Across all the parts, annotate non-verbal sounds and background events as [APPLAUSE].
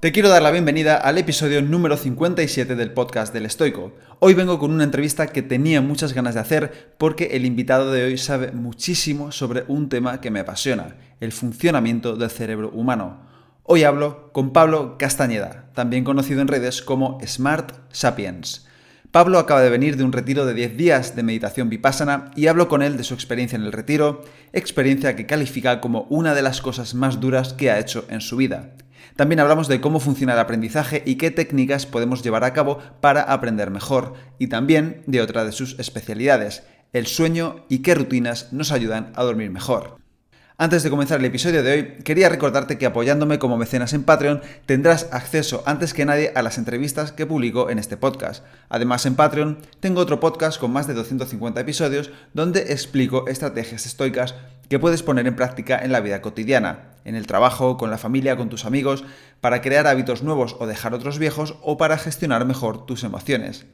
Te quiero dar la bienvenida al episodio número 57 del podcast del Estoico. Hoy vengo con una entrevista que tenía muchas ganas de hacer porque el invitado de hoy sabe muchísimo sobre un tema que me apasiona, el funcionamiento del cerebro humano. Hoy hablo con Pablo Castañeda, también conocido en redes como Smart Sapiens. Pablo acaba de venir de un retiro de 10 días de meditación vipassana y hablo con él de su experiencia en el retiro, experiencia que califica como una de las cosas más duras que ha hecho en su vida. También hablamos de cómo funciona el aprendizaje y qué técnicas podemos llevar a cabo para aprender mejor, y también de otra de sus especialidades, el sueño y qué rutinas nos ayudan a dormir mejor. Antes de comenzar el episodio de hoy, quería recordarte que apoyándome como mecenas en Patreon tendrás acceso antes que nadie a las entrevistas que publico en este podcast. Además, en Patreon tengo otro podcast con más de 250 episodios donde explico estrategias estoicas que puedes poner en práctica en la vida cotidiana, en el trabajo, con la familia, con tus amigos, para crear hábitos nuevos o dejar otros viejos o para gestionar mejor tus emociones.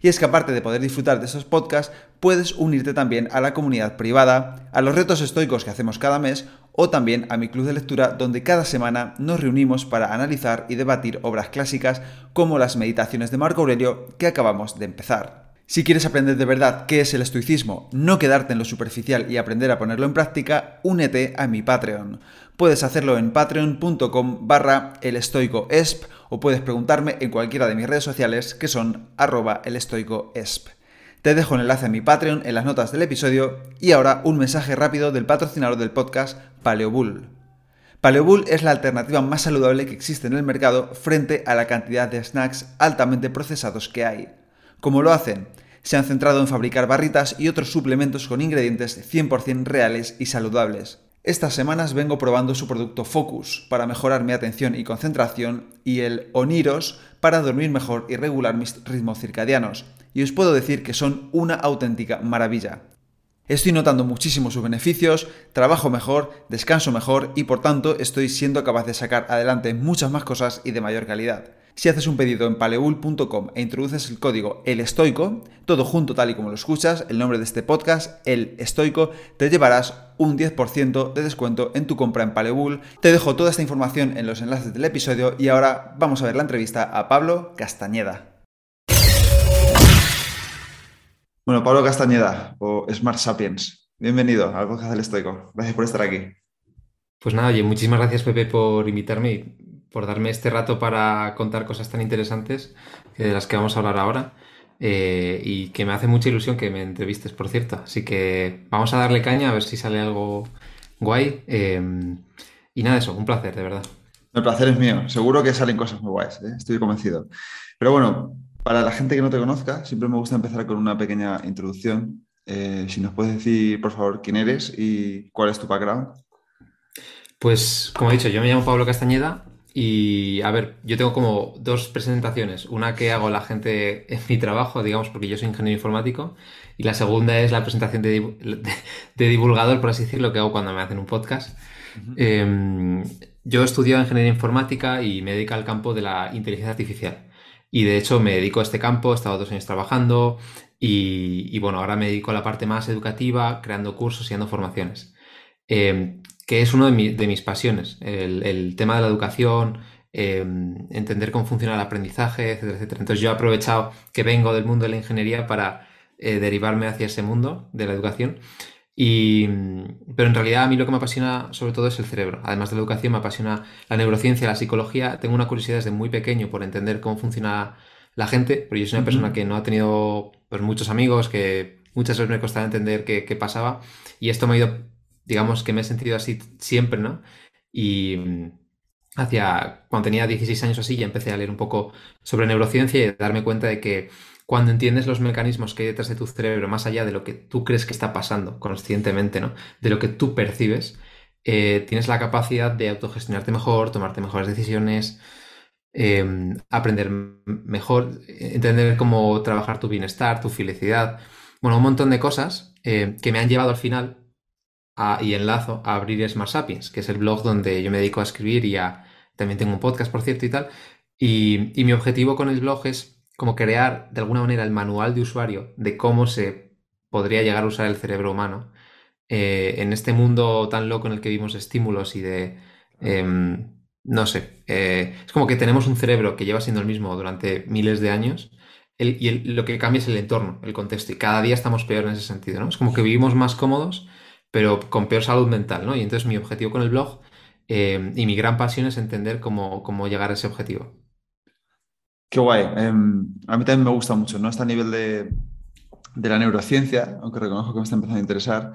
Y es que aparte de poder disfrutar de esos podcasts, puedes unirte también a la comunidad privada, a los retos estoicos que hacemos cada mes o también a mi club de lectura donde cada semana nos reunimos para analizar y debatir obras clásicas como las meditaciones de Marco Aurelio que acabamos de empezar. Si quieres aprender de verdad qué es el estoicismo, no quedarte en lo superficial y aprender a ponerlo en práctica, únete a mi Patreon. Puedes hacerlo en patreon.com barra elestoicoesp o puedes preguntarme en cualquiera de mis redes sociales que son arroba elestoicoesp. Te dejo el enlace a mi Patreon en las notas del episodio y ahora un mensaje rápido del patrocinador del podcast, Paleobull. Paleobull es la alternativa más saludable que existe en el mercado frente a la cantidad de snacks altamente procesados que hay. ¿Cómo lo hacen? Se han centrado en fabricar barritas y otros suplementos con ingredientes 100% reales y saludables. Estas semanas vengo probando su producto Focus para mejorar mi atención y concentración y el Oniros para dormir mejor y regular mis ritmos circadianos. Y os puedo decir que son una auténtica maravilla. Estoy notando muchísimo sus beneficios, trabajo mejor, descanso mejor y por tanto estoy siendo capaz de sacar adelante muchas más cosas y de mayor calidad. Si haces un pedido en paleul.com e introduces el código El Estoico, todo junto tal y como lo escuchas, el nombre de este podcast, El Estoico, te llevarás un 10% de descuento en tu compra en Paleul. Te dejo toda esta información en los enlaces del episodio y ahora vamos a ver la entrevista a Pablo Castañeda. Bueno, Pablo Castañeda, o Smart Sapiens, bienvenido al podcast del Estoico. Gracias por estar aquí. Pues nada, oye, muchísimas gracias Pepe por invitarme por darme este rato para contar cosas tan interesantes de las que vamos a hablar ahora. Eh, y que me hace mucha ilusión que me entrevistes, por cierto. Así que vamos a darle caña a ver si sale algo guay. Eh, y nada, eso, un placer, de verdad. El placer es mío. Seguro que salen cosas muy guays, ¿eh? estoy convencido. Pero bueno, para la gente que no te conozca, siempre me gusta empezar con una pequeña introducción. si nos puedes decir, por favor, quién eres y cuál es tu background. Pues, como he dicho, yo me llamo Pablo Castañeda, y a ver, yo tengo como dos presentaciones. Una que hago a la gente en mi trabajo, digamos, porque yo soy ingeniero informático. Y la segunda es la presentación de, [LAUGHS] divulgador, por así decirlo, que hago cuando me hacen un podcast. Em, yo he estudiado ingeniería informática y me dedico al campo de la inteligencia artificial. Y de hecho me dedico a este campo, he estado dos años trabajando y, bueno, ahora me dedico a la parte más educativa, creando cursos y dando formaciones. Em, que es una de, mis pasiones, el, tema de la educación, em, entender cómo funciona el aprendizaje, etcétera, etcétera. Entonces yo he aprovechado que vengo del mundo de la ingeniería para eh, derivarme hacia ese mundo de la educación. Y, pero en realidad a mí lo que me apasiona sobre todo es el cerebro. Además de la educación me apasiona la neurociencia, la psicología. Tengo una curiosidad desde muy pequeño por entender cómo funciona la gente, pero yo soy una persona que no ha tenido pues, muchos amigos, que muchas veces me costaba entender qué, qué pasaba. Y esto me ha ido digamos que me he sentido así siempre, ¿no? Y hacia cuando tenía 16 años así ya empecé a leer un poco sobre neurociencia y darme cuenta de que cuando entiendes los mecanismos que hay detrás de tu cerebro, más allá de lo que tú crees que está pasando conscientemente, ¿no? De lo que tú percibes, eh, tienes la capacidad de autogestionarte mejor, tomarte mejores decisiones, em, aprender mejor, entender cómo trabajar tu bienestar, tu felicidad, bueno, un montón de cosas eh, que me han llevado al final y enlazo a abrir Smart Sapiens, que es el blog donde yo me dedico a escribir y a, también tengo un podcast, por cierto, y tal. Y, mi objetivo con el blog es como crear de alguna manera el manual de usuario de cómo se podría llegar a usar el cerebro humano eh, en este mundo tan loco en el que vivimos de estímulos y de... Em, no sé, eh, es como que tenemos un cerebro que lleva siendo el mismo durante miles de años y lo que cambia es el entorno, el contexto, y cada día estamos peor en ese sentido, ¿no? Es como que vivimos más cómodos, pero con peor salud mental, ¿no? Y entonces mi objetivo con el blog eh, y mi gran pasión es entender cómo, cómo, llegar a ese objetivo. Qué guay. Em, a mí también me gusta mucho, ¿no? Está a nivel de, de, la neurociencia, aunque reconozco que me está empezando a interesar.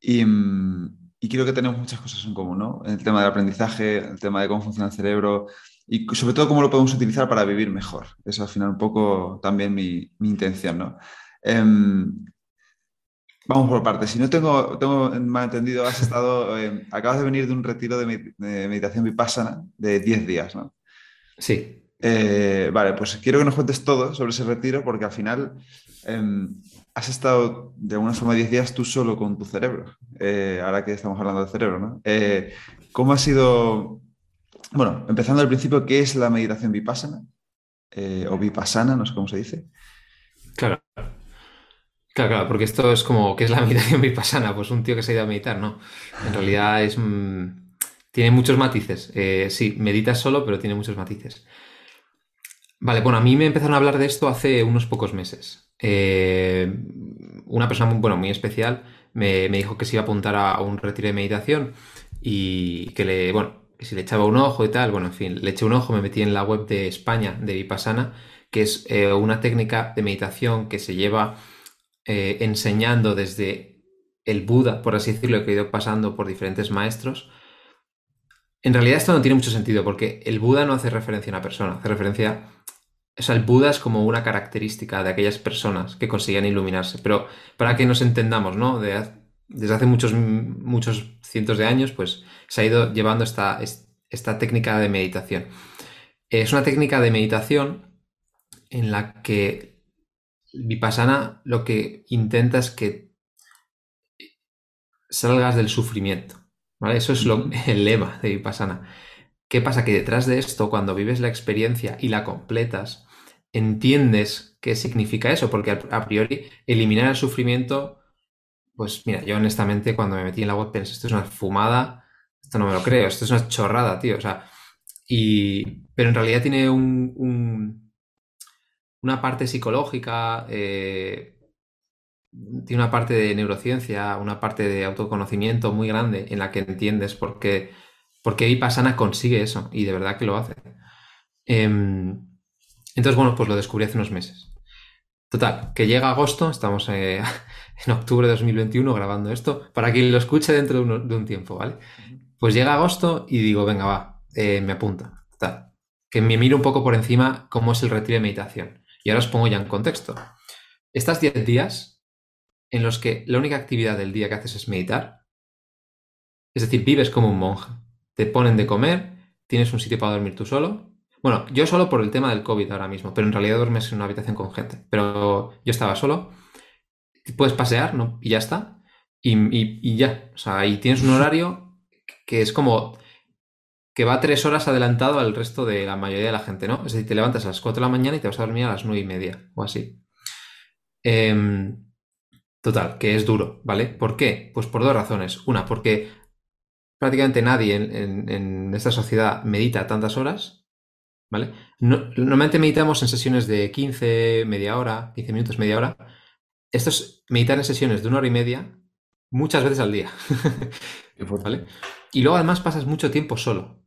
Y, mm, y creo que tenemos muchas cosas en común, ¿no? El tema del aprendizaje, el tema de cómo funciona el cerebro, y sobre todo cómo lo podemos utilizar para vivir mejor. Eso al final un poco también mi, mi intención, ¿no? Em, vamos por partes. Si no tengo, tengo mal entendido, has estado, em, acabas de venir de un retiro de, meditación vipassana de 10 días, ¿no? Sí. Eh, vale, pues quiero que nos cuentes todo sobre ese retiro porque al final em, has estado de alguna forma 10 días tú solo con tu cerebro, eh, ahora que estamos hablando del cerebro, ¿no? Eh, ¿Cómo ha sido bueno, empezando al principio, ¿qué es la meditación vipassana? O vipassana, no sé cómo se dice. Claro. Claro, claro, porque esto es como, ¿qué es la [LAUGHS] meditación vipassana? Pues un tío que se ha ido a meditar, no. En realidad es... Mm, tiene muchos matices. Sí, meditas solo, pero tiene muchos matices. Vale, bueno, a mí me empezaron a hablar de esto hace unos pocos meses. Eh, una persona muy, bueno, muy especial me, me, dijo que se iba a apuntar a un retiro de meditación y que le, bueno, si le echaba un ojo y tal, bueno, en fin, le eché un ojo, me metí en la web de España, de Vipassana, que es eh, una técnica de meditación que se lleva eh, enseñando desde el Buda, por así decirlo, que ha ido pasando por diferentes maestros. En realidad esto no tiene mucho sentido porque el Buda no hace referencia a una persona, hace referencia... O sea, el Buda es como una característica de aquellas personas que consiguen iluminarse. Pero para que nos entendamos, ¿no? desde hace muchos, muchos cientos de años, pues se ha ido llevando esta, esta técnica de meditación. Es una técnica de meditación en la que Vipassana lo que intenta es que salgas del sufrimiento. ¿Vale? Eso es lo, [LAUGHS] el lema de Vipassana. ¿Qué pasa? Que detrás de esto, cuando vives la experiencia y la completas, entiendes qué significa eso, porque a priori eliminar el sufrimiento, pues mira, yo honestamente cuando me metí en la web pensé, esto es una fumada, esto no me lo creo, esto es una chorrada, tío. O sea, y, pero en realidad tiene un, una parte psicológica, eh, tiene una parte de neurociencia, una parte de autoconocimiento muy grande en la que entiendes por qué, por qué Vipassana consigue eso y de verdad que lo hace. Em, entonces, bueno, pues lo descubrí hace unos meses. Total, que llega agosto, estamos eh, [LAUGHS] en octubre de 2021 grabando esto, para quien lo escuche dentro de, de un tiempo, ¿vale? Pues llega agosto y digo, venga, va, eh, me apunta. Que me miro un poco por encima cómo es el retiro de meditación. Y ahora os pongo ya en contexto. Estás 10 días en los que la única actividad del día que haces es meditar. Es decir, vives como un monje. Te ponen de comer, tienes un sitio para dormir tú solo. Bueno, yo solo por el tema del COVID ahora mismo, pero en realidad duermes en una habitación con gente. Pero yo estaba solo. Puedes pasear, ¿no? Y ya está. Y, y ya. O sea, y tienes un horario que es como que va tres horas adelantado al resto de la mayoría de la gente, ¿no? Es decir, te levantas a las 4 de la mañana y te vas a dormir a las nueve y media o así. Em, total, que es duro, ¿vale? ¿Por qué? Pues por dos razones. Una, porque prácticamente nadie en, esta sociedad medita tantas horas, ¿vale? normalmente meditamos en sesiones de 15, media hora, 15 minutos, media hora. Esto es meditar en sesiones de una hora y media muchas veces al día. [LAUGHS] ¿Vale? Y luego además pasas mucho tiempo solo.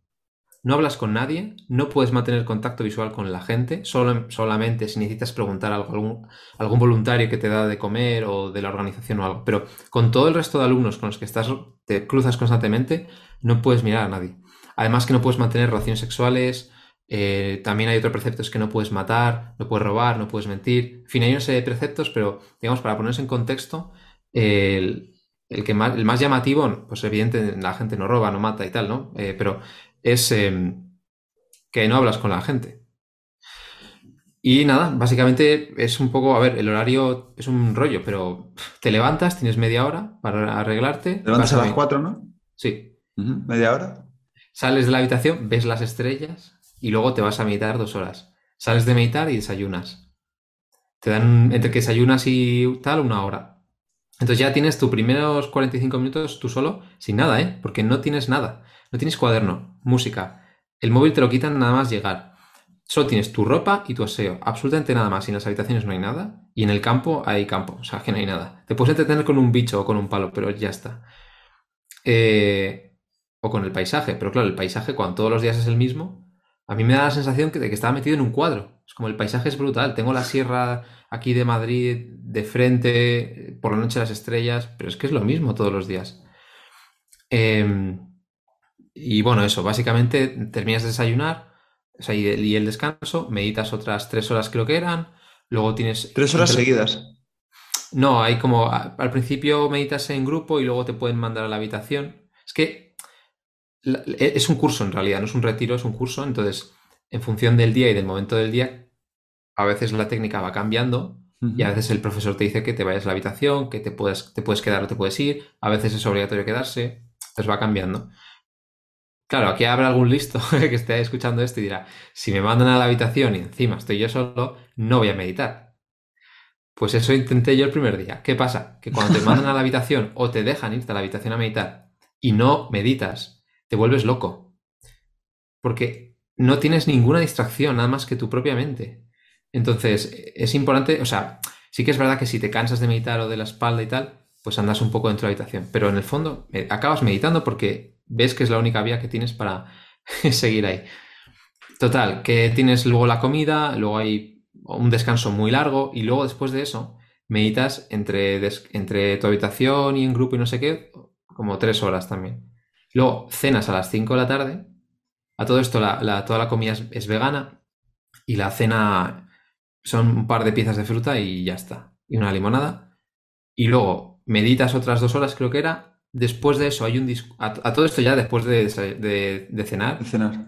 No hablas con nadie, no puedes mantener contacto visual con la gente, solo, solamente si necesitas preguntar algún, algún voluntario que te da de comer o de la organización o algo. Pero con todo el resto de alumnos con los que estás, te cruzas constantemente, no puedes mirar a nadie. Además que no puedes mantener relaciones sexuales, eh, también hay otros preceptos que no puedes matar, no puedes robar, no puedes mentir. En fin, hay una serie de preceptos, pero digamos, para ponerse en contexto, el, el, que más, el más llamativo, pues evidente, la gente no roba, no mata y tal, ¿no? Eh, pero es em, que no hablas con la gente. Y nada, básicamente es un poco, a ver, el horario es un rollo, pero te levantas, tienes media hora para arreglarte. Te levantas a las 4, ¿no? Sí. ¿Media hora? Sales de la habitación, ves las estrellas y luego te vas a meditar dos horas. Sales de meditar y desayunas. Te dan entre que desayunas y tal una hora. Entonces ya tienes tus primeros 45 minutos tú solo, sin nada, ¿eh? Porque no tienes nada. No tienes cuaderno, música. El móvil te lo quitan nada más llegar. Solo tienes tu ropa y tu aseo. Absolutamente nada más. Y en las habitaciones no hay nada. Y en el campo hay campo. O sea, que no hay nada. Te puedes entretener con un bicho o con un palo, pero ya está. Eh, o con el paisaje. Pero claro, el paisaje cuando todos los días es el mismo, a mí me da la sensación de que estaba metido en un cuadro. Es como el paisaje es brutal. Tengo la sierra aquí de Madrid de frente, por la noche las estrellas, pero es que es lo mismo todos los días. Em, y bueno, eso, básicamente terminas de desayunar, o sea, y, el descanso, meditas otras tres horas creo que eran, luego tienes... ¿Tres horas seguidas? No, hay como, al principio meditas en grupo y luego te pueden mandar a la habitación. Es que e, es un curso en realidad, no es un retiro, es un curso, entonces en función del día y del momento del día, a veces la técnica va cambiando y a veces el profesor te dice que te vayas a la habitación, que te puedes, te puedes quedar o te puedes ir, a veces es obligatorio quedarse, entonces va cambiando. Claro, aquí habrá algún listo [LAUGHS] que esté escuchando esto y dirá, si me mandan a la habitación y encima estoy yo solo, no voy a meditar. Pues eso intenté yo el primer día. ¿Qué pasa? Que cuando te mandan a la [LAUGHS] habitación o te dejan irte a la habitación a meditar y no meditas, te vuelves loco. Porque no tienes ninguna distracción, nada más que tu propia mente. Entonces, es importante, o sea, sí que es verdad que si te cansas de meditar o de la espalda y tal, pues andas un poco dentro de la habitación. Pero en el fondo, eh, acabas meditando porque ves que es la única vía que tienes para [LAUGHS] seguir ahí. Total, que tienes luego la comida, luego hay un descanso muy largo y luego después de eso meditas entre, entre tu habitación y en grupo y no sé qué, como tres horas también. Luego cenas a las 5 de la tarde. A todo esto, la, toda la comida es, vegana y la cena son un par de piezas de fruta y ya está. Y una limonada. Y luego meditas otras dos horas, creo que era, Después de eso hay un a, todo esto ya después de, cenar, cenar,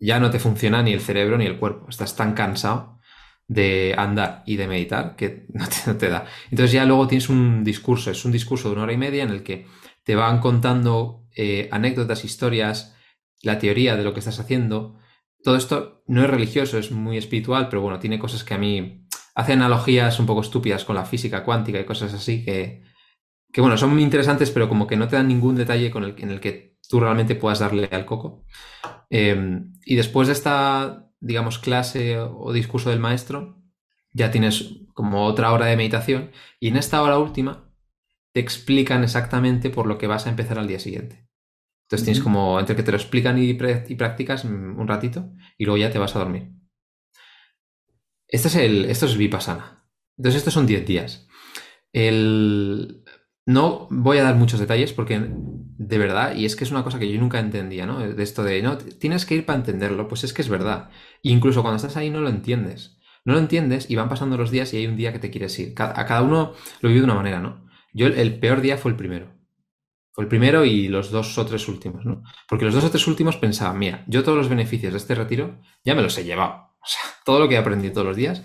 ya no te funciona ni el cerebro ni el cuerpo. Estás tan cansado de andar y de meditar que [LAUGHS] no te, da. Entonces ya luego tienes un discurso, es un discurso de una hora y media en el que te van contando eh, anécdotas, historias, la teoría de lo que estás haciendo. Todo esto no es religioso, es muy espiritual, pero bueno, tiene cosas que a mí hacen analogías un poco estúpidas con la física cuántica y cosas así que, que bueno, son muy interesantes, pero como que no te dan ningún detalle con el, en el que tú realmente puedas darle al coco. Em, y después de esta, digamos, clase o discurso del maestro, ya tienes como otra hora de meditación y en esta hora última te explican exactamente por lo que vas a empezar al día siguiente. Entonces tienes como, entre que te lo explican y, y, practicas un ratito y luego ya te vas a dormir. Este es el, esto es Vipassana. Entonces estos son 10 días. El, no voy a dar muchos detalles porque de verdad, y es que es una cosa que yo nunca entendía, ¿no? De esto de, no, tienes que ir para entenderlo, pues es que es verdad. incluso cuando estás ahí no lo entiendes. No lo entiendes y van pasando los días y hay un día que te quieres ir. A cada uno lo vive de una manera, ¿no? Yo el peor día fue el primero. Fue el primero y los dos o tres últimos, ¿no? Porque los dos o tres últimos pensaba, mira, yo todos los beneficios de este retiro ya me los he llevado. O sea, [LAUGHS] todo lo que he aprendido todos los días.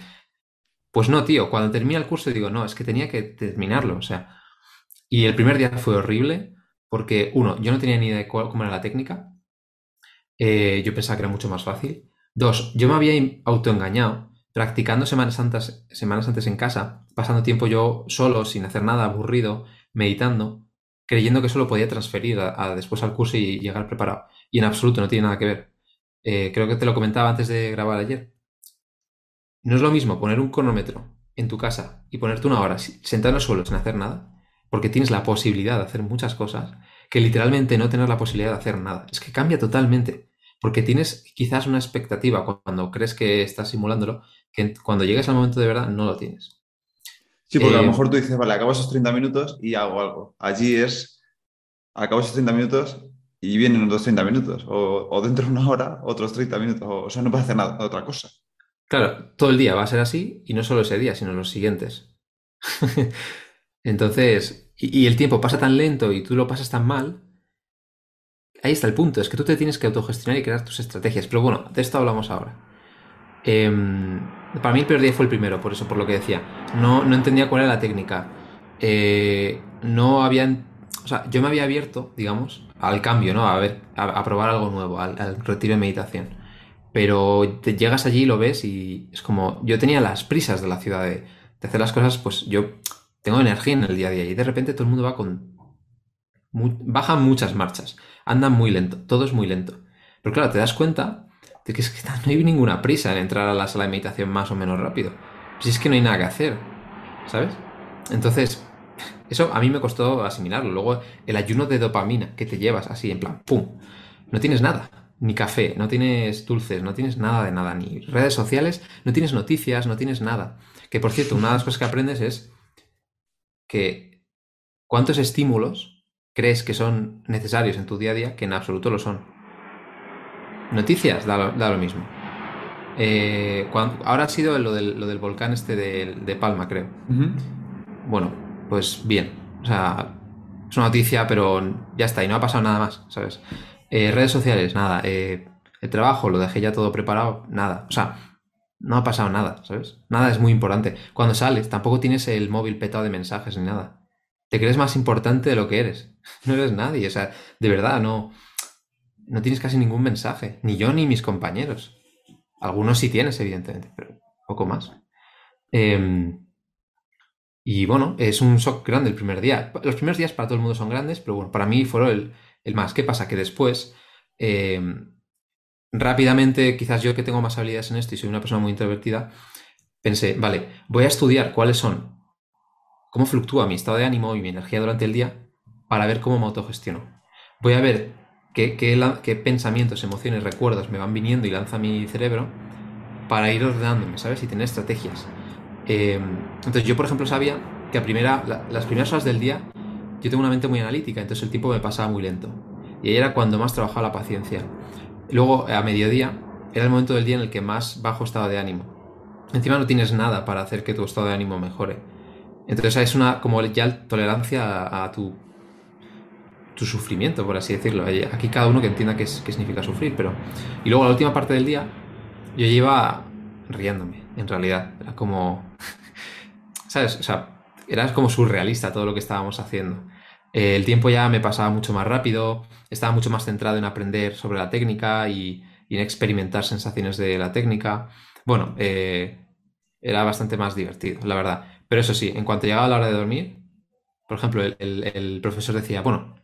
Pues no, tío, cuando termina el curso digo, no, es que tenía que terminarlo. O sea, y el primer día fue horrible porque, uno, yo no tenía ni idea de cómo era la técnica. Eh, yo pensaba que era mucho más fácil. Dos, yo me había autoengañado practicando Semanas Santas, semanas antes en casa, pasando tiempo yo solo, sin hacer nada, aburrido, meditando, creyendo que eso lo podía transferir a, después al curso y llegar preparado. Y en absoluto no tiene nada que ver. Eh, creo que te lo comentaba antes de grabar ayer. No es lo mismo poner un cronómetro en tu casa y ponerte una hora sentado en el suelo sin hacer nada, porque tienes la posibilidad de hacer muchas cosas, que literalmente no tener la posibilidad de hacer nada. Es que cambia totalmente, porque tienes quizás una expectativa cuando crees que estás simulándolo, que cuando llegues al momento de verdad no lo tienes. Sí, porque a lo eh, mejor tú dices, vale, acabo esos 30 minutos y hago algo. Allí es, acabo esos 30 minutos y vienen otros 30 minutos, o, dentro de una hora otros 30 minutos, o, sea, no puedes hacer nada, otra cosa. Claro, todo el día va a ser así, y no solo ese día, sino los siguientes. [LAUGHS] Entonces, y, el tiempo pasa tan lento y tú lo pasas tan mal, ahí está el punto, es que tú te tienes que autogestionar y crear tus estrategias. Pero bueno, de esto hablamos ahora. Em, para mí el peor día fue el primero, por eso, por lo que decía. No, no entendía cuál era la técnica. Eh, no habían... O sea, yo me había abierto, digamos, al cambio, ¿no? A ver, a, probar algo nuevo, al, retiro de meditación. Pero llegas allí lo ves y es como... Yo tenía las prisas de la ciudad de hacer las cosas, pues yo tengo energía en el día a día y de repente todo el mundo va con... bajan muchas marchas, andan muy lento, todo es muy lento. Pero claro, te das cuenta de que, es que [LAUGHS] no hay ninguna prisa en entrar a la sala de meditación más o menos rápido. Si es que no hay nada que hacer, ¿sabes? Entonces, [LAUGHS] eso a mí me costó asimilarlo. Luego, el ayuno de dopamina que te llevas así, en plan, ¡pum! No tienes nada. Ni café, no tienes dulces, no tienes nada de nada, ni redes sociales, no tienes noticias, no tienes nada. Que por cierto, una de las cosas que aprendes es que cuántos estímulos crees que son necesarios en tu día a día que en absoluto lo son. Noticias, da lo, mismo. Eh, ahora ha sido lo del, volcán este de, Palma, creo. Bueno, pues bien. O sea, es una noticia, pero ya está, y no ha pasado nada más, ¿sabes? Eh, redes sociales, nada. Eh, el trabajo, lo dejé ya todo preparado, nada. O sea, no ha pasado nada, ¿sabes? Nada es muy importante. Cuando sales, tampoco tienes el móvil petado de mensajes ni nada. Te crees más importante de lo que eres. [LAUGHS] No eres nadie, o sea, de verdad, no no tienes casi ningún mensaje, ni yo ni mis compañeros. Algunos sí tienes, evidentemente, pero poco más. Em, y bueno, es un shock grande el primer día. Los primeros días para todo el mundo son grandes, pero bueno, para mí fueron el, más. ¿Qué pasa? Que después, em, rápidamente, quizás yo que tengo más habilidades en esto y soy una persona muy introvertida, pensé, vale, voy a estudiar cuáles son, cómo fluctúa mi estado de ánimo y mi energía durante el día para ver cómo me autogestiono. Voy a ver qué, pensamientos, emociones, recuerdos me van viniendo y lanza mi cerebro para ir ordenándome, ¿sabes? Y tener estrategias. Eh, entonces yo, por ejemplo, sabía que a primera, las primeras horas del día yo tengo una mente muy analítica, entonces el tiempo me pasaba muy lento. Y ahí era cuando más trabajaba la paciencia. Luego, a mediodía, era el momento del día en el que más bajo estado de ánimo. Encima no tienes nada para hacer que tu estado de ánimo mejore. Entonces es una como ya tolerancia a tu tu sufrimiento, por así decirlo. Aquí cada uno que entienda qué, significa sufrir, pero... Y luego la última parte del día, yo iba riéndome, en realidad. Era como... [LAUGHS] ¿Sabes? O sea, era como surrealista todo lo que estábamos haciendo. Eh, el tiempo ya me pasaba mucho más rápido, estaba mucho más centrado en aprender sobre la técnica y, en experimentar sensaciones de la técnica. Bueno, eh, era bastante más divertido, la verdad. Pero eso sí, en cuanto llegaba la hora de dormir, por ejemplo, el profesor decía, bueno,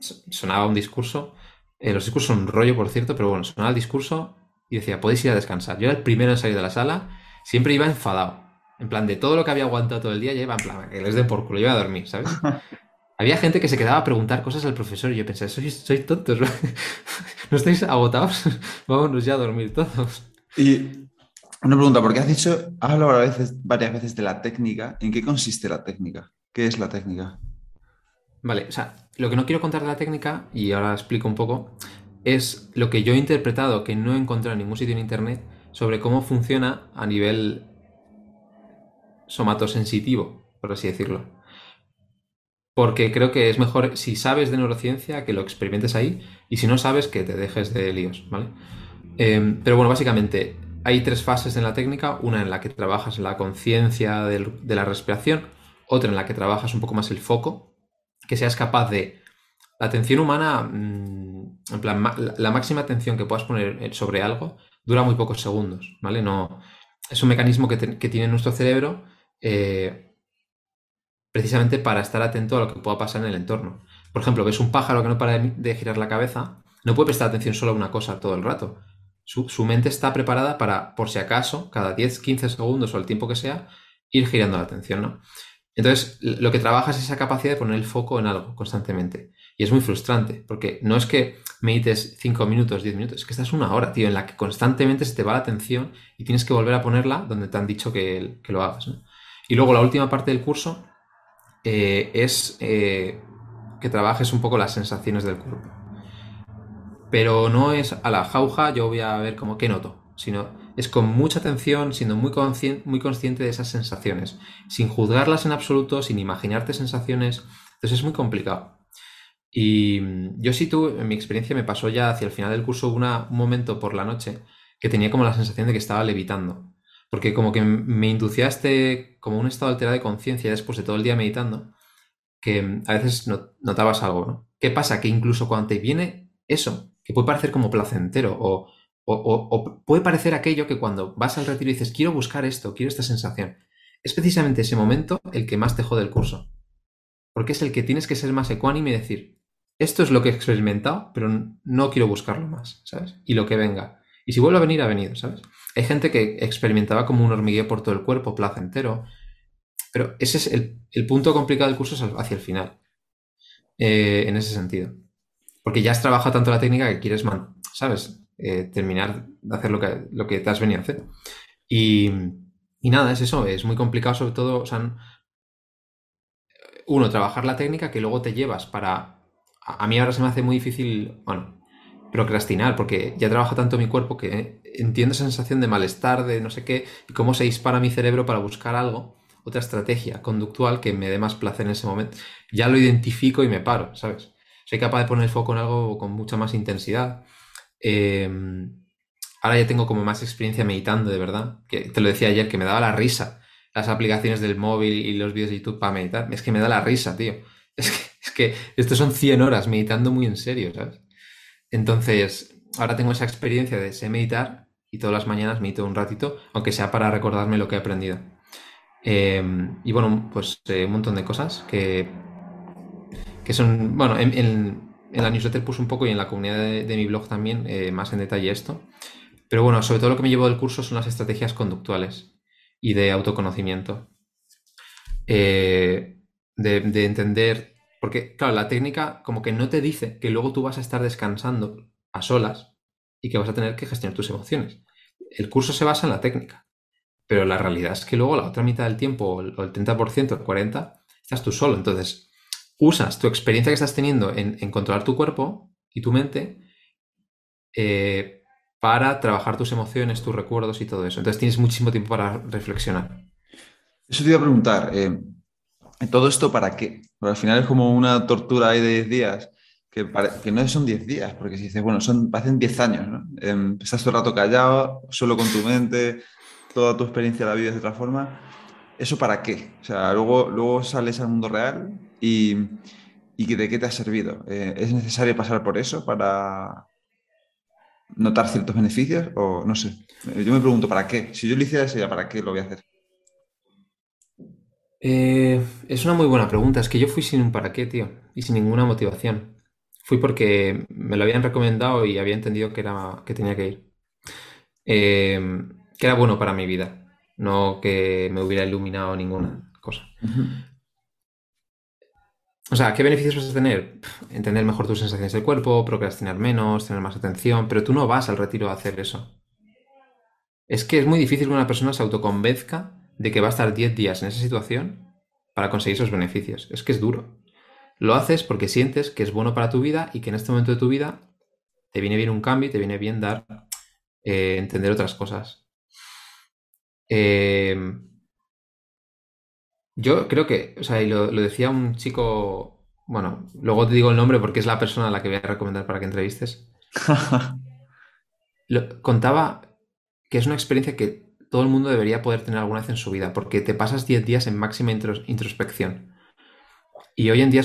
sonaba un discurso. Eh, los discursos son un rollo, por cierto, pero bueno, sonaba el discurso y decía, podéis ir a descansar. Yo era el primero en salir de la sala, siempre iba enfadado. En plan, de todo lo que había aguantado todo el día, ya iba en plan, que les por culo, iba a dormir, ¿sabes? [LAUGHS] había gente que se quedaba a preguntar cosas al profesor y yo pensaba, sois, sois tontos, ¿no [LAUGHS] estáis agotados? [LAUGHS] Vámonos ya a dormir todos. Y una pregunta, porque has dicho, has hablado veces, varias veces de la técnica. ¿En qué consiste la técnica? ¿Qué es la técnica? Vale, o sea, lo que no quiero contar de la técnica, y ahora explico un poco, es lo que yo he interpretado, que no he encontrado en ningún sitio en internet, sobre cómo funciona a nivel somatosensitivo, por así decirlo. Porque creo que es mejor, si sabes de neurociencia, que lo experimentes ahí, y si no sabes, que te dejes de líos, ¿vale? Em, pero bueno, básicamente hay tres fases en la técnica, una en la que trabajas la conciencia de la respiración, otra en la que trabajas un poco más el foco, que seas capaz de... La atención humana, mm, en plan, la máxima atención que puedas poner sobre algo dura muy pocos segundos, ¿vale? No, es un mecanismo que, tiene nuestro cerebro eh, precisamente para estar atento a lo que pueda pasar en el entorno. Por ejemplo, ves un pájaro que no para de, girar la cabeza, no puede prestar atención solo a una cosa todo el rato. Su, mente está preparada para, por si acaso, cada 10, 15 segundos o el tiempo que sea, ir girando la atención, ¿no? Entonces, lo que trabajas es esa capacidad de poner el foco en algo constantemente. Y es muy frustrante, porque no es que medites 5 minutos, 10 minutos, es que estás una hora, tío, en la que constantemente se te va la atención y tienes que volver a ponerla donde te han dicho que, lo hagas. Y luego la última parte del curso eh, es eh, que trabajes un poco las sensaciones del cuerpo. Pero no es a la jauja, yo voy a ver como qué noto, sino es con mucha atención, siendo muy, muy consciente de esas sensaciones, sin juzgarlas en absoluto, sin imaginarte sensaciones. Entonces es muy complicado. Y mm, yo sí tuve, en mi experiencia me pasó ya hacia el final del curso un momento por la noche que tenía como la sensación de que estaba levitando. Porque como que me induciaste como un estado alterado de conciencia después de todo el día meditando, que a veces notabas algo, ¿no? ¿Qué pasa? Que incluso cuando te viene eso, que puede parecer como placentero o, o, puede parecer aquello que cuando vas al retiro y dices, quiero buscar esto, quiero esta sensación, es precisamente ese momento el que más te jode el curso. Porque es el que tienes que ser más ecuánime y decir, esto es lo que he experimentado, pero no quiero buscarlo más, ¿sabes? Y lo que venga. Y si vuelve a venir, ha venido, ¿sabes? Hay gente que experimentaba como un hormigueo por todo el cuerpo, placentero, pero ese es el, punto complicado del curso es hacia el final, eh, en ese sentido. Porque ya has trabajado tanto la técnica que quieres, ¿sabes? Eh, terminar de hacer lo que, lo que te has venido a hacer. Y, nada, es eso, es muy complicado sobre todo, o sea, uno, trabajar la técnica que luego te llevas para... A mí ahora se me hace muy difícil, bueno, procrastinar, porque ya trabaja tanto mi cuerpo que entiendo esa sensación de malestar, de no sé qué, y cómo se dispara mi cerebro para buscar algo, otra estrategia conductual que me dé más placer en ese momento. Ya lo identifico y me paro, ¿sabes? Soy capaz de poner el foco en algo con mucha más intensidad. Em, ahora ya tengo como más experiencia meditando, de verdad. Que te lo decía ayer, que me daba la risa las aplicaciones del móvil y los vídeos de YouTube para meditar. Es que me da la risa, tío. Es que, es que estos son 100 horas meditando muy en serio, ¿sabes? Entonces, ahora tengo esa experiencia de sé meditar y todas las mañanas medito un ratito, aunque sea para recordarme lo que he aprendido. Em, y bueno, pues eh, un montón de cosas que, que son, bueno, en, la newsletter puse un poco y en la comunidad de, mi blog también eh, más en detalle esto. Pero bueno, sobre todo lo que me llevo del curso son las estrategias conductuales y de autoconocimiento. Eh, de, de, entender, porque claro, la técnica como que no te dice que luego tú vas a estar descansando a solas y que vas a tener que gestionar tus emociones. El curso se basa en la técnica, pero la realidad es que luego la otra mitad del tiempo, o el 30%, el 40%, estás tú solo. Entonces, usas tu experiencia que estás teniendo en, controlar tu cuerpo y tu mente eh, para trabajar tus emociones, tus recuerdos y todo eso. Entonces tienes muchísimo tiempo para reflexionar. Eso te iba a preguntar, eh, ¿todo esto para qué? Al final es como una tortura ahí de 10 días, que, no son 10 días, porque si dices, bueno, son, parecen 10 años, ¿no? Eh, estás todo el rato callado, solo con tu mente, toda tu experiencia la vives de otra forma. ¿Eso para qué? O sea, luego, luego sales al mundo real y, y ¿de qué te ha servido? Eh, ¿Es necesario pasar por eso para notar ciertos beneficios? O no sé. Yo me pregunto, ¿para qué? Si yo lo hiciera, sería ¿para qué lo voy a hacer? Eh, es una muy buena pregunta. Es que yo fui sin un para qué, tío, y sin ninguna motivación. Fui porque me lo habían recomendado y había entendido que, era, que tenía que ir. Eh, que era bueno para mi vida, no que me hubiera iluminado ninguna cosa. O sea, ¿qué beneficios vas a tener? Entender mejor tus sensaciones del cuerpo, procrastinar menos, tener más atención, pero tú no vas al retiro a hacer eso. Es que es muy difícil que una persona se autoconvenzca de que va a estar 10 días en esa situación para conseguir esos beneficios. Es que es duro. Lo haces porque sientes que es bueno para tu vida y que en este momento de tu vida te viene bien un cambio y te viene bien dar, eh, entender otras cosas. Em, yo creo que, o sea, y lo, decía un chico, bueno, luego te digo el nombre porque es la persona a la que voy a recomendar para que entrevistes. [LAUGHS] contaba que es una experiencia que todo el mundo debería poder tener alguna vez en su vida, porque te pasas 10 días en máxima introspección. Y hoy en día,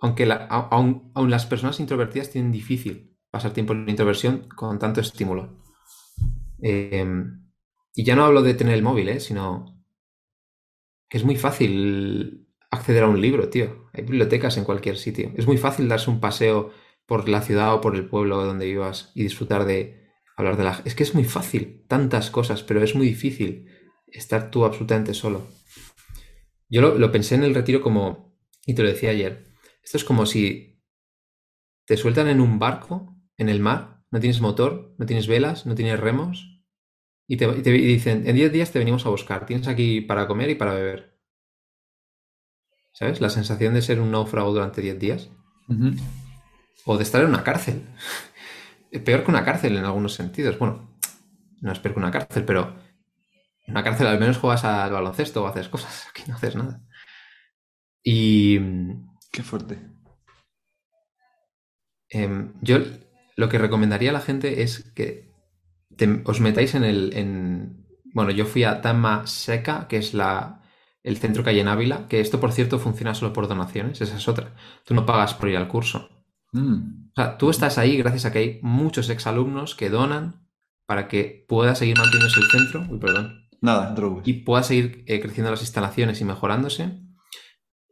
aunque aún, las personas introvertidas tienen difícil pasar tiempo en introversión con tanto estímulo. Eh, y ya no hablo de tener el móvil, ¿eh? sino que es muy fácil acceder a un libro, tío. Hay bibliotecas en cualquier sitio. Es muy fácil darse un paseo por la ciudad o por el pueblo donde vivas y disfrutar de hablar de la... Es que es muy fácil, tantas cosas, pero es muy difícil estar tú absolutamente solo. Yo lo, lo pensé en el retiro como, y te lo decía ayer, esto es como si te sueltan en un barco, en el mar, no tienes motor, no tienes velas, no tienes remos, y te, dicen, en 10 días te venimos a buscar, tienes aquí para comer y para beber. ¿Sabes? La sensación de ser un náufrago durante 10 días. O de estar en una cárcel. Peor que una cárcel en algunos sentidos. Bueno, no es peor que una cárcel, pero en una cárcel al menos juegas al baloncesto o haces cosas. [LAUGHS] Aquí no haces nada. Y. Qué fuerte. Em, yo lo que recomendaría a la gente es que os metáis en el. bueno, yo fui a Tama Seca, que es la, el centro que hay en Ávila, que esto, por cierto, funciona solo por donaciones, esa es otra. Tú no pagas por ir al curso. Mm. O sea, tú estás ahí gracias a que hay muchos exalumnos que donan para que pueda seguir manteniéndose el centro. Uy, perdón. Nada, Y pueda seguir eh, creciendo las instalaciones y mejorándose.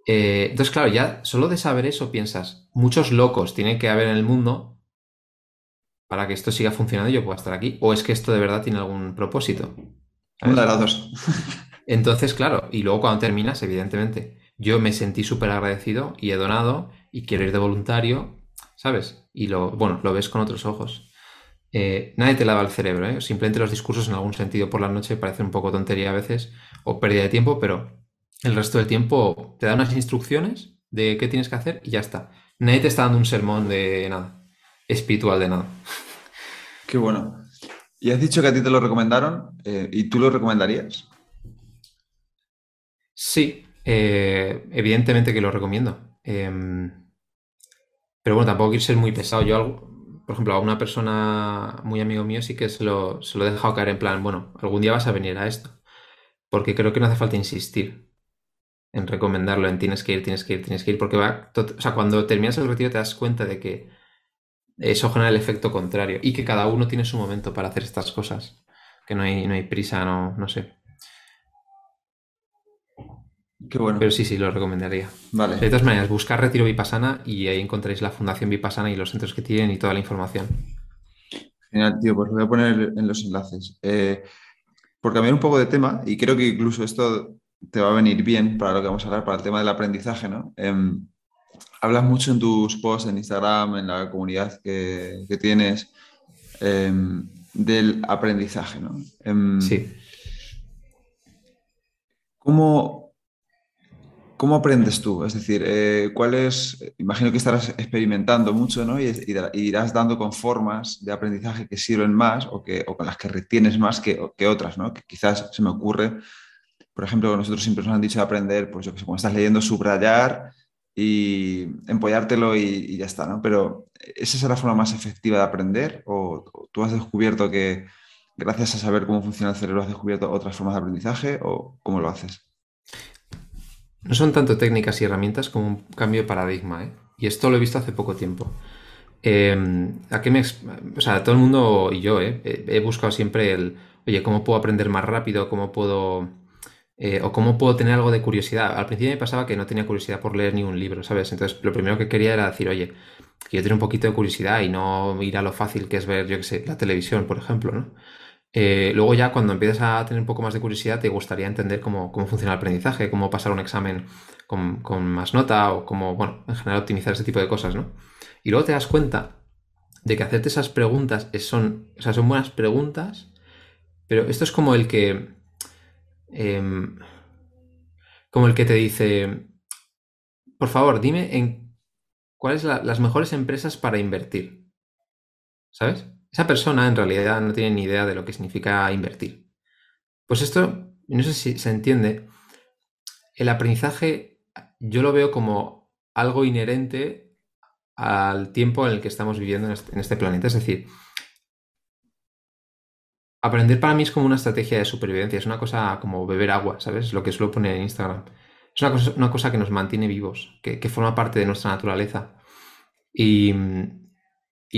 Eh, entonces, claro, ya solo de saber eso piensas, muchos locos tienen que haber en el mundo para que esto siga funcionando y yo pueda estar aquí. O es que esto de verdad tiene algún propósito. Una de las dos. [LAUGHS] Entonces, claro, y luego cuando terminas, evidentemente, yo me sentí súper agradecido y he donado y quiero ir de voluntario, ¿sabes? Y lo, bueno, lo ves con otros ojos. Eh, nadie te lava el cerebro, ¿eh? Simplemente los discursos en algún sentido por la noche parecen un poco tontería a veces o pérdida de tiempo, pero el resto del tiempo te da unas instrucciones de qué tienes que hacer y ya está. Nadie te está dando un sermón de nada, espiritual de nada. [LAUGHS] Qué bueno. Y has dicho que a ti te lo recomendaron eh, y tú lo recomendarías. Sí, eh, evidentemente que lo recomiendo. Pero bueno, tampoco quiero ser muy pesado. Yo, por ejemplo, a una persona muy amigo mío sí que se lo, se lo he dejado caer en plan, bueno, algún día vas a venir a esto. Porque creo que no hace falta insistir en recomendarlo, en tienes que ir, tienes que ir, tienes que ir, porque va, o sea, cuando terminas el retiro te das cuenta de que eso genera el efecto contrario y que cada uno tiene su momento para hacer estas cosas, que no hay, no hay prisa, no, no sé. Qué bueno. Pero sí, sí, lo recomendaría. Vale. De todas maneras, buscar Retiro Vipassana y ahí encontráis la Fundación Vipassana y los centros que tienen y toda la información. Genial, tío, pues lo voy a poner en los enlaces. Eh, por cambiar un poco de tema, y creo que incluso esto te va a venir bien para lo que vamos a hablar, para el tema del aprendizaje, ¿no? Em, hablas mucho en tus posts en Instagram, en la comunidad que, que tienes, em, del aprendizaje, ¿no? Em, Sí. ¿Cómo, cómo aprendes tú? Es decir, eh, ¿cuál es? Imagino que estarás experimentando mucho, ¿no? Y, y irás dando con formas de aprendizaje que sirven más o, que, o con las que retienes más que, otras, ¿no? Que quizás se me ocurre, por ejemplo, nosotros siempre nos han dicho de aprender, pues yo que sé, cuando estás leyendo, subrayar y empollártelo y, ya está, ¿no? Pero ¿esa es la forma más efectiva de aprender? ¿O, o tú has descubierto que gracias a saber cómo funciona el cerebro has descubierto otras formas de aprendizaje o cómo lo haces? No son tanto técnicas y herramientas como un cambio de paradigma, ¿eh? Y esto lo he visto hace poco tiempo. Eh, ¿a qué me o sea, todo el mundo y yo, ¿eh? He, buscado siempre el, oye, ¿cómo puedo aprender más rápido? ¿Cómo puedo... eh, o cómo puedo tener algo de curiosidad? Al principio me pasaba que no tenía curiosidad por leer ni un libro, ¿sabes? Entonces, lo primero que quería era decir, oye, que yo tengo un poquito de curiosidad y no ir a lo fácil que es ver, yo qué sé, la televisión, por ejemplo, ¿no? Eh, luego ya cuando empiezas a tener un poco más de curiosidad te gustaría entender cómo, cómo funciona el aprendizaje, cómo pasar un examen con, con más nota o cómo, bueno, en general optimizar ese tipo de cosas, ¿no? Y luego te das cuenta de que hacerte esas preguntas es- son, o son buenas preguntas, pero esto es como el que, em, como el que te dice, por favor, dime en cuáles la- las mejores empresas para invertir, ¿sabes? Esa persona en realidad no tiene ni idea de lo que significa invertir. Pues esto, no sé si se entiende, el aprendizaje yo lo veo como algo inherente al tiempo en el que estamos viviendo en este, este planeta. Es decir, aprender para mí es como una estrategia de supervivencia, es una cosa como beber agua, ¿sabes? Lo que suelo poner en Instagram. Es una cosa, una cosa que nos mantiene vivos, que, que forma parte de nuestra naturaleza. Y,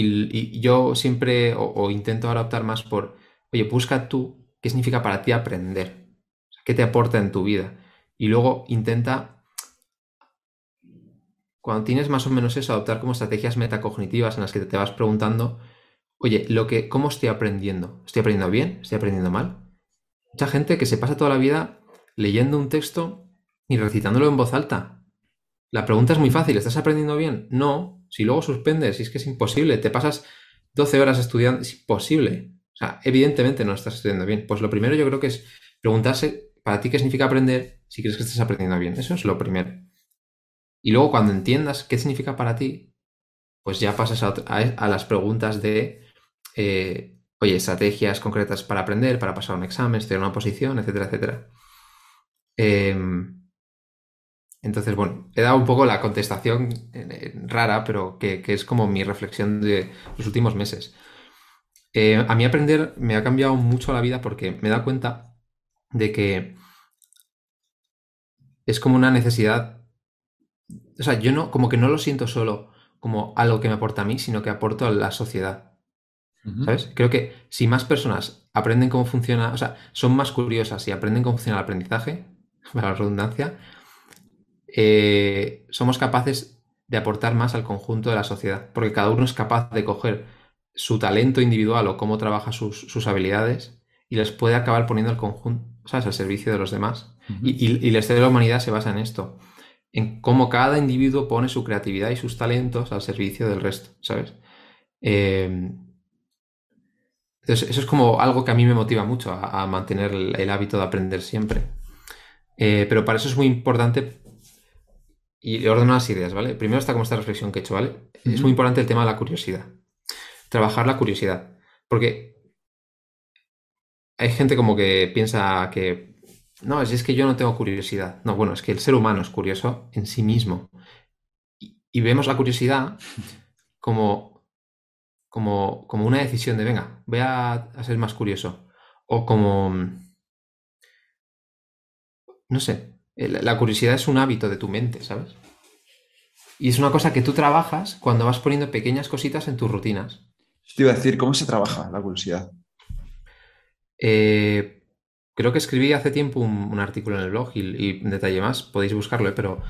y- yo siempre, o, intento ahora optar más por, oye, busca tú qué significa para ti aprender, qué te aporta en tu vida. Y luego intenta, cuando tienes más o menos eso, adoptar como estrategias metacognitivas en las que te vas preguntando, oye, lo que, ¿cómo estoy aprendiendo? ¿Estoy aprendiendo bien? ¿Estoy aprendiendo mal? Mucha gente que se pasa toda la vida leyendo un texto y recitándolo en voz alta. La pregunta es muy fácil, ¿estás aprendiendo bien? No, si luego suspendes, si es que es imposible, te pasas 12 horas estudiando, es imposible. O sea, evidentemente no estás estudiando bien. Pues lo primero yo creo que es preguntarse para ti qué significa aprender si crees que estás aprendiendo bien. Eso es lo primero. Y luego cuando entiendas qué significa para ti, pues ya pasas a, las preguntas de, eh, oye, estrategias concretas para aprender, para pasar un examen, estudiar una posición, etcétera, etcétera. Em, entonces, bueno, he dado un poco la contestación eh, eh, rara, pero que, que es como mi reflexión de los últimos meses. Eh, a mí aprender me ha cambiado mucho la vida porque me he dado cuenta de que es como una necesidad. O sea, yo no, como que no lo siento solo como algo que me aporta a mí, sino que aporto a la sociedad. ¿Sabes? Creo que si más personas aprenden cómo funciona, o sea, son más curiosas y aprenden cómo funciona el aprendizaje, [LAUGHS] para la redundancia, eh, somos capaces de aportar más al conjunto de la sociedad, porque cada uno es capaz de coger su talento individual o cómo trabaja sus, habilidades y les puede acabar poniendo al conjunto, ¿sabes?, al servicio de los demás. y, y, la historia de la humanidad se basa en esto, en cómo cada individuo pone su creatividad y sus talentos al servicio del resto, ¿sabes? Eh, entonces, eso es como algo que a mí me motiva mucho a, mantener el, hábito de aprender siempre. Eh, pero para eso es muy importante y ordeno las ideas, ¿vale? Primero está como esta reflexión que he hecho, ¿vale? Es muy importante el tema de la curiosidad. Trabajar la curiosidad. Porque hay gente como que piensa que, no, es que yo no tengo curiosidad. No, bueno, es que el ser humano es curioso en sí mismo. Y, vemos la curiosidad como como, como una decisión de, venga, voy a, ser más curioso. O como, no sé, la curiosidad es un hábito de tu mente, ¿sabes? Y es una cosa que tú trabajas cuando vas poniendo pequeñas cositas en tus rutinas. Te iba a decir, ¿cómo se trabaja la curiosidad? Eh, creo que escribí hace tiempo un, artículo en el blog y, y en detalle más, podéis buscarlo, ¿eh? pero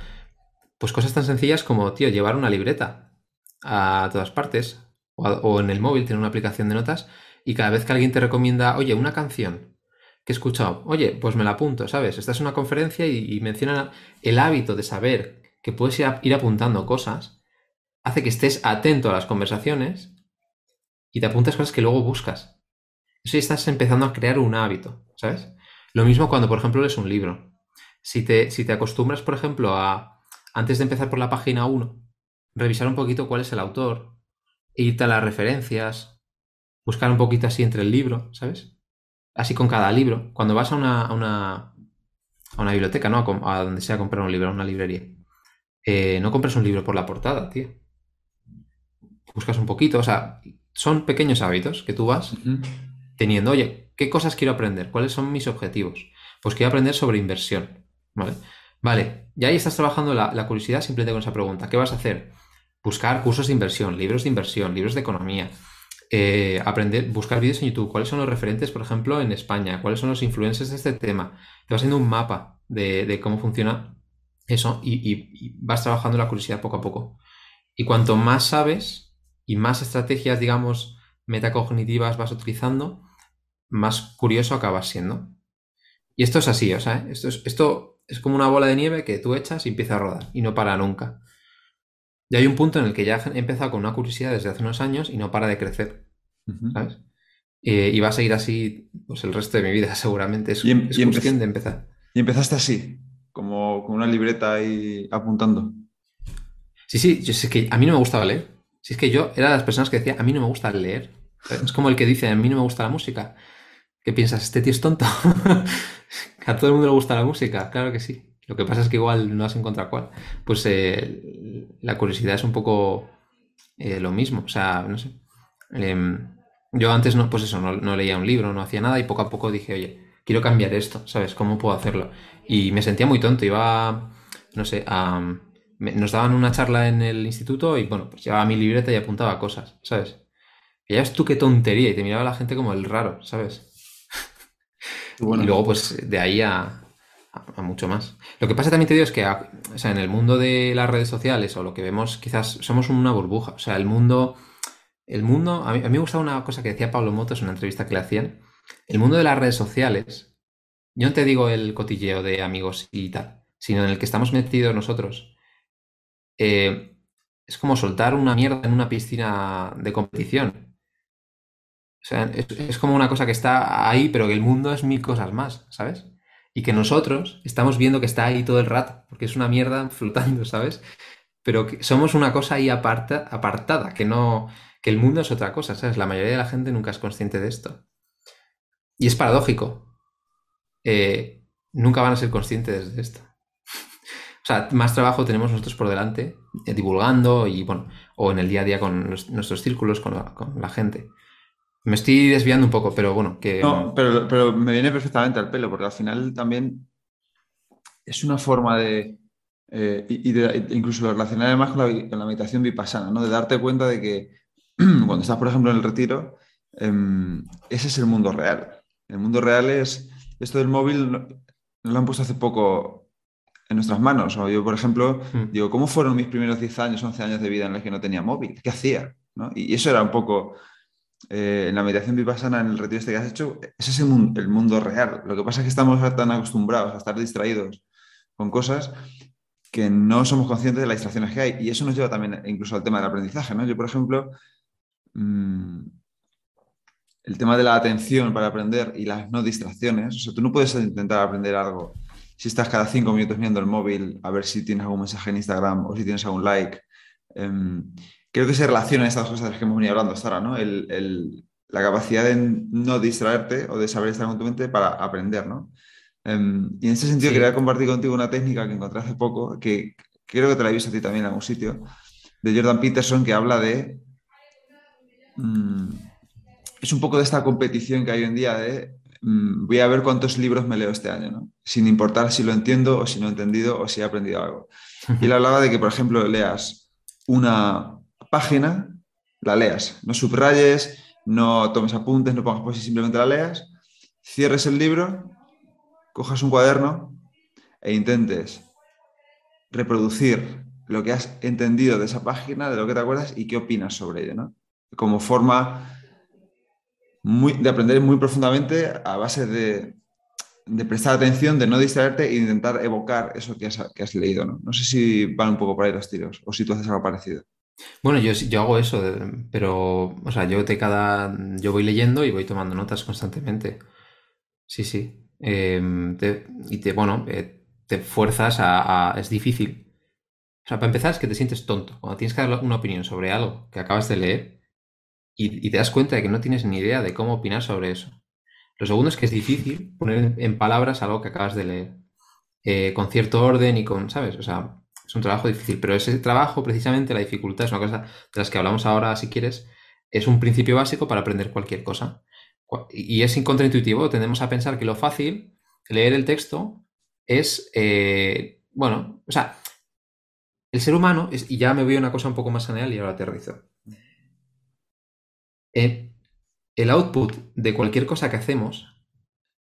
pues cosas tan sencillas como, tío, llevar una libreta a todas partes, o, en el móvil tiene una aplicación de notas y cada vez que alguien te recomienda, oye, una canción que he escuchado, oye, pues me la apunto, ¿sabes? Esta es una conferencia y, menciona el hábito de saber que puedes ir, apuntando cosas, hace que estés atento a las conversaciones y te apuntas cosas que luego buscas. Eso ya estás empezando a crear un hábito, ¿sabes? Lo mismo cuando, por ejemplo, lees un libro. Si te, si te acostumbras, por ejemplo, a, antes de empezar por la página 1, revisar un poquito cuál es el autor, irte a las referencias, buscar un poquito así entre el libro, ¿sabes? Así con cada libro. Cuando vas a una, a una, a una biblioteca, ¿no? A, donde sea a comprar un libro, a una librería. Eh, no compras un libro por la portada, tío. Buscas un poquito, o sea, son pequeños hábitos que tú vas teniendo. Oye, ¿qué cosas quiero aprender? ¿Cuáles son mis objetivos? Pues quiero aprender sobre inversión, ¿vale? Vale, ya ahí estás trabajando la, la curiosidad simplemente con esa pregunta. ¿Qué vas a hacer? buscar cursos de inversión, libros de inversión, libros de economía, eh, aprender, buscar vídeos en YouTube, cuáles son los referentes, por ejemplo, en España, cuáles son los influencers de este tema. Te vas haciendo un mapa de, cómo funciona eso y, vas trabajando la curiosidad poco a poco. Y cuanto más sabes y más estrategias, digamos, metacognitivas vas utilizando, más curioso acabas siendo. Y esto es así, o sea, esto es, esto es como una bola de nieve que tú echas y empieza a rodar y no para nunca. Y hay un punto en el que ya he empezado con una curiosidad desde hace unos años y no para de crecer. ¿Sabes? Eh, y va a seguir así pues, el resto de mi vida, [LAUGHS] seguramente. Es, em-, cuestión de empezar. Y empezaste así, como con una libreta ahí apuntando. Sí, sí, yo sé que a mí no me gustaba leer. Si es que yo era de las personas que decía, a mí no me gusta leer. Es como el que dice, a mí no me gusta la música. ¿Qué piensas? ¿Este tío es tonto? [LAUGHS] a todo el mundo le gusta la música, claro que sí. Lo que pasa es que igual no has encontrado cuál. Pues eh, la curiosidad es un poco eh, lo mismo. O sea, no sé. Em, yo antes no, pues eso, no, leía un libro, no hacía nada y poco a poco dije, oye, quiero cambiar esto, ¿sabes? ¿Cómo puedo hacerlo? Y me sentía muy tonto. Iba, no sé, nos daban una charla en el instituto y bueno, pues llevaba mi libreta y apuntaba cosas, ¿sabes? Y ya ves tú qué tontería y te miraba la gente como el raro, ¿sabes? y luego pues de ahí a, a, mucho más. Lo que pasa también te digo es que o sea, en el mundo de las redes sociales o lo que vemos, quizás somos una burbuja. O sea, el mundo. El mundo. A mí, me gusta una cosa que decía Pablo Motos en una entrevista que le hacían. El mundo de las redes sociales. Yo no te digo el cotilleo de amigos y tal, sino en el que estamos metidos nosotros. Eh, es como soltar una mierda en una piscina de competición. O sea, es, es, como una cosa que está ahí, pero que el mundo es mil cosas más, ¿sabes? Y que nosotros estamos viendo que está ahí todo el rato, porque es una mierda flotando, ¿sabes? Pero que somos una cosa ahí aparta, apartada, que no, que el mundo es otra cosa, ¿sabes? La mayoría de la gente nunca es consciente de esto. Y es paradójico. Eh, nunca van a ser conscientes de esto. [LAUGHS] o sea, más trabajo tenemos nosotros por delante, eh, divulgando y, bueno, o en el día a día con nuestros círculos, con la, con la gente. Me estoy desviando un poco, pero bueno, que... No, pero, pero me viene perfectamente al pelo, porque al final también es una forma de... eh, y, y de- incluso lo relacionar además con la, con la meditación vipassana, ¿no? De darte cuenta de que [CLEARS THROAT] cuando estás, por ejemplo, en el retiro, em, ese es el mundo real. El mundo real es... Esto del móvil no- nos lo han puesto hace poco en nuestras manos. O yo, por ejemplo, Mm. digo, ¿cómo fueron mis primeros 10 años, 11 años de vida en los que no tenía móvil? ¿Qué hacía? ¿No? Y eso era un poco eh, en la meditación vipassana, en el retiro este que has hecho, ese es el mundo, real. Lo que pasa es que estamos tan acostumbrados a estar distraídos con cosas que no somos conscientes de las distracciones que hay. Y eso nos lleva también incluso al tema del aprendizaje. ¿no? Yo, por ejemplo, mm, el tema de la atención para aprender y las no distracciones, o sea, tú no puedes intentar aprender algo si estás cada cinco minutos viendo el móvil a ver si tienes algún mensaje en Instagram o si tienes algún like. Em, creo que se relacionan estas cosas de las que hemos venido hablando hasta ahora, ¿no? El- el- la capacidad de no distraerte o de saber estar con tu mente para aprender, ¿no? Em, y en ese sentido Sí. quería compartir contigo una técnica que encontré hace poco, que creo que te la he visto a ti también en algún sitio, de Jordan Peterson, que habla de... mm, es un poco de esta competición que hay hoy en día de mm, voy a ver cuántos libros me leo este año, ¿no? Sin importar si lo entiendo o si no he entendido o si he aprendido algo. [LAUGHS] Y él hablaba de que, por ejemplo, leas una página, la leas, no subrayes, no tomes apuntes, no pongas posis, simplemente la leas, cierres el libro, cojas un cuaderno e intentes reproducir lo que has entendido de esa página, de lo que te acuerdas y qué opinas sobre ello, ¿no? Como forma muy, de aprender muy profundamente a base de, de prestar atención, de no distraerte e intentar evocar eso que has, que has leído, ¿no? Sé si van un poco por ahí los tiros o si tú haces algo parecido. Bueno, yo, yo hago eso, pero, o sea, yo de cada, yo voy leyendo y voy tomando notas constantemente. Sí, sí. Em, y te, bueno, eh, te fuerzas a, a- es difícil. O sea, para empezar es que te sientes tonto. Cuando tienes que dar una opinión sobre algo que acabas de leer y, y te das cuenta de que no tienes ni idea de cómo opinar sobre eso. Lo segundo es que es difícil poner en, palabras algo que acabas de leer. eh, con cierto orden y con, ¿sabes? O sea, es un trabajo difícil, pero ese trabajo, precisamente, la dificultad es una cosa de las que hablamos ahora, si quieres, es un principio básico para aprender cualquier cosa. Y es contraintuitivo, tendemos a pensar que lo fácil, leer el texto, es, eh, bueno, o sea, el ser humano, es, y ya me voy a una cosa un poco más general y ahora aterrizo. Eh, el output de cualquier cosa que hacemos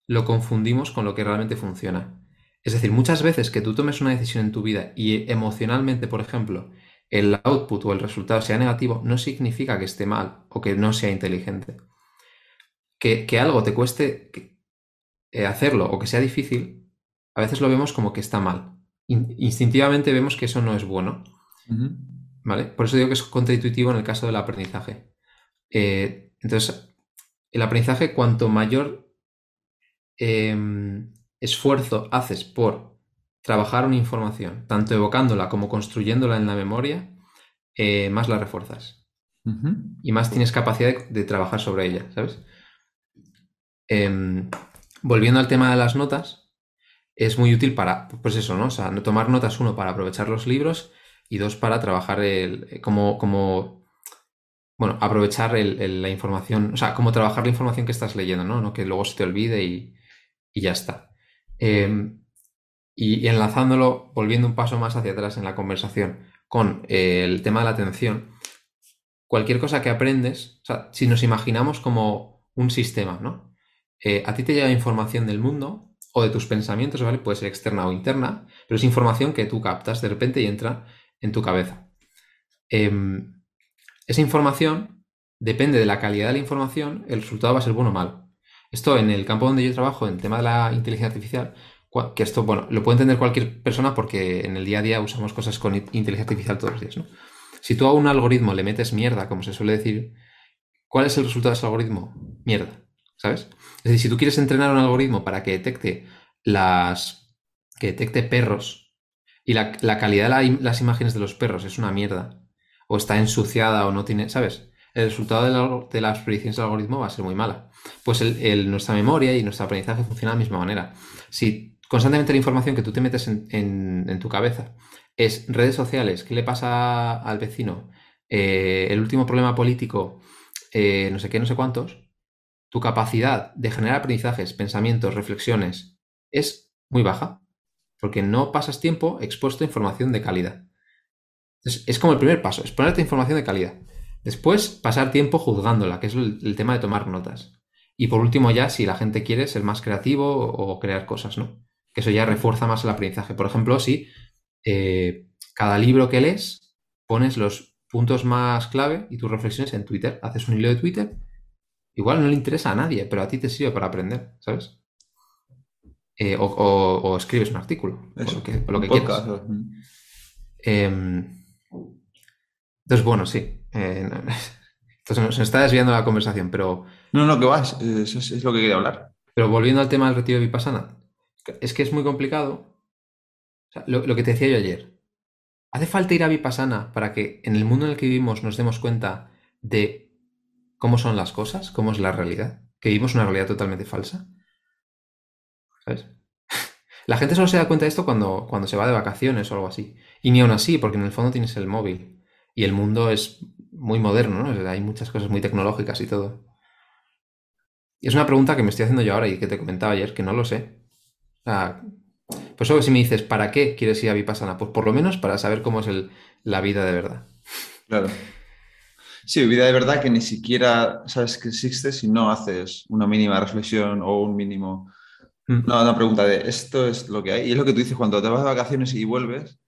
lo confundimos con lo que realmente funciona. Es decir, muchas veces que tú tomes una decisión en tu vida y emocionalmente, por ejemplo, el output o el resultado sea negativo, no significa que esté mal o que no sea inteligente. Que, que algo te cueste eh, hacerlo o que sea difícil, a veces lo vemos como que está mal. In- instintivamente vemos que eso no es bueno. ¿Vale? Por eso digo que es contraintuitivo en el caso del aprendizaje. Eh, entonces, el aprendizaje, cuanto mayor em, esfuerzo haces por trabajar una información, tanto evocándola como construyéndola en la memoria, eh, más la refuerzas y más tienes capacidad de, de trabajar sobre ella, ¿sabes? Em, volviendo al tema de las notas, es muy útil para, pues eso, ¿no? O sea, tomar notas, uno, para aprovechar los libros y dos, para trabajar el, como, como, bueno, aprovechar la información, o sea, como trabajar la información que estás leyendo, ¿no? Que luego se te olvide y, ya está. Em, y, y enlazándolo, volviendo un paso más hacia atrás en la conversación con eh, el tema de la atención, cualquier cosa que aprendes, o sea, si nos imaginamos como un sistema, ¿no? Eh, a ti te llega información del mundo o de tus pensamientos, ¿vale? Puede ser externa o interna, pero es información que tú captas de repente y entra en tu cabeza. Em, esa información, depende de la calidad de la información, el resultado va a ser bueno o malo. Esto en el campo donde yo trabajo, en el tema de la inteligencia artificial, que esto, bueno, lo puede entender cualquier persona porque en el día a día usamos cosas con in- inteligencia artificial todos los días. Si tú a un algoritmo le metes mierda, como se suele decir, ¿cuál es el resultado de ese algoritmo? Mierda, ¿sabes? Es decir, si tú quieres entrenar un algoritmo para que detecte las. que detecte perros y la, la calidad de las imágenes de los perros es una mierda, o está ensuciada o no tiene, ¿sabes? El resultado de, la- de las predicciones del algoritmo va a ser muy mala. Pues el- nuestra memoria y nuestro aprendizaje funciona de la misma manera. Si constantemente la información que tú te metes en, en- en tu cabeza es redes sociales, qué le pasa al vecino, eh, el último problema político, eh, no sé qué, no sé cuántos, tu capacidad de generar aprendizajes, pensamientos, reflexiones es muy baja, porque no pasas tiempo expuesto a información de calidad. Entonces, es como el primer paso, es ponerte información de calidad. Después, pasar tiempo juzgándola, que es el, tema de tomar notas. Y por último, ya, si la gente quiere ser más creativo o crear cosas, ¿no? Que eso ya refuerza más el aprendizaje. Por ejemplo, si eh, cada libro que lees pones los puntos más clave y tus reflexiones en Twitter. Haces un hilo de Twitter. Igual no le interesa a nadie, pero a ti te sirve para aprender, ¿sabes? Eh, o, escribes un artículo, o lo que, lo que quieras. Em, entonces, bueno, sí. Eh, [LAUGHS] entonces se nos está desviando la conversación, pero... No, no, que vas, eso es, lo que quería hablar. Pero volviendo al tema del retiro de Vipassana, es que es muy complicado. lo, lo, que te decía yo ayer. ¿Hace falta ir a Vipassana para que en el mundo en el que vivimos nos demos cuenta de cómo son las cosas, cómo es la realidad? Que vivimos una realidad totalmente falsa. ¿Sabes? [LAUGHS] La gente solo se da cuenta de esto cuando, cuando se va de vacaciones o algo así. Y ni aún así, porque en el fondo tienes el móvil. Y el mundo es muy moderno, ¿no? hay muchas cosas muy tecnológicas y todo. Y es una pregunta que me estoy haciendo yo ahora y que te comentaba ayer, que no lo sé. O sea, pues eso si me dices, ¿para qué quieres ir a Vipassana? Pues por lo menos para saber cómo es la vida de verdad. Claro. Sí, vida de verdad que ni siquiera sabes que existe si no haces una mínima reflexión o un mínimo... Mm. una pregunta de esto es lo que hay. Y es lo que tú dices, cuando te vas de vacaciones y vuelves,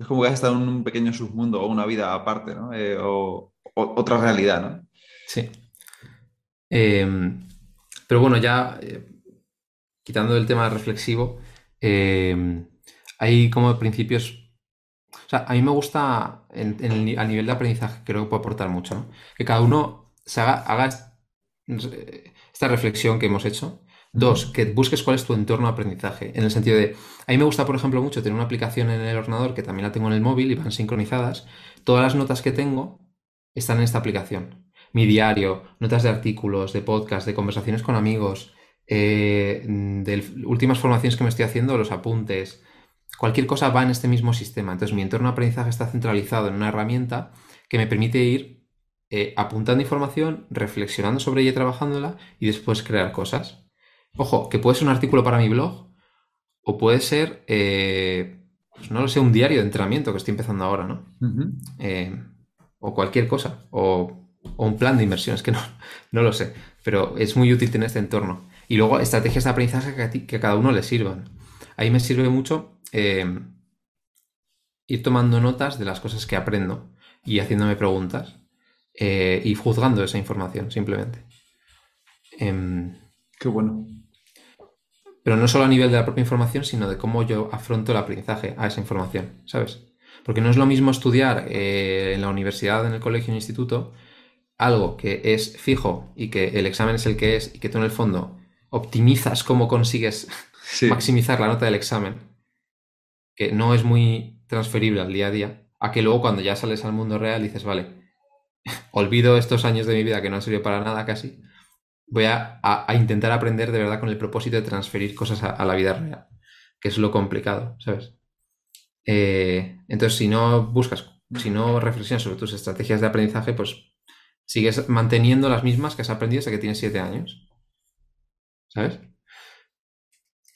es como que has estado en un pequeño submundo o una vida aparte, ¿no? Eh, o, otra realidad, ¿no? Sí. Em, pero bueno, ya eh, quitando el tema reflexivo, eh, hay como principios. O sea, a mí me gusta en, a nivel de aprendizaje, creo que puede aportar mucho, ¿no? Que cada uno se haga, esta reflexión que hemos hecho. Dos, que busques cuál es tu entorno de aprendizaje. En el sentido de, a mí me gusta, por ejemplo, mucho tener una aplicación en el ordenador que también la tengo en el móvil y van sincronizadas. Todas las notas que tengo están en esta aplicación. Mi diario, notas de artículos, de podcast, de conversaciones con amigos, eh, de últimas formaciones que me estoy haciendo, los apuntes, cualquier cosa va en este mismo sistema. Entonces mi entorno de aprendizaje está centralizado en una herramienta que me permite ir eh, apuntando información, reflexionando sobre ella trabajándola y después crear cosas. Ojo, que puede ser un artículo para mi blog o puede ser, eh, pues no lo sé, un diario de entrenamiento que estoy empezando ahora, ¿no? o cualquier cosa, o, un plan de inversión, es que no, [LAUGHS] no lo sé, pero es muy útil tener este entorno. Y luego estrategias de aprendizaje que a, cada uno le sirvan. Ahí me sirve mucho eh, ir tomando notas de las cosas que aprendo y haciéndome preguntas eh, y juzgando esa información, simplemente. Em, Qué bueno. Pero no solo a nivel de la propia información, sino de cómo yo afronto el aprendizaje a esa información, ¿sabes? Porque no es lo mismo estudiar eh, en la universidad, en el colegio, en el instituto, algo que es fijo y que el examen es el que es y que tú en el fondo optimizas cómo consigues [LAUGHS] maximizar la nota del examen, que no es muy transferible al día a día, a que luego cuando ya sales al mundo real dices, vale, [LAUGHS] olvido estos años de mi vida que no han servido para nada casi, voy a, intentar aprender de verdad con el propósito de transferir cosas a, la vida real, que es lo complicado, ¿sabes? Eh, entonces, si no buscas, si no reflexionas sobre tus estrategias de aprendizaje, pues sigues manteniendo las mismas que has aprendido desde que tienes siete años. ¿sabes?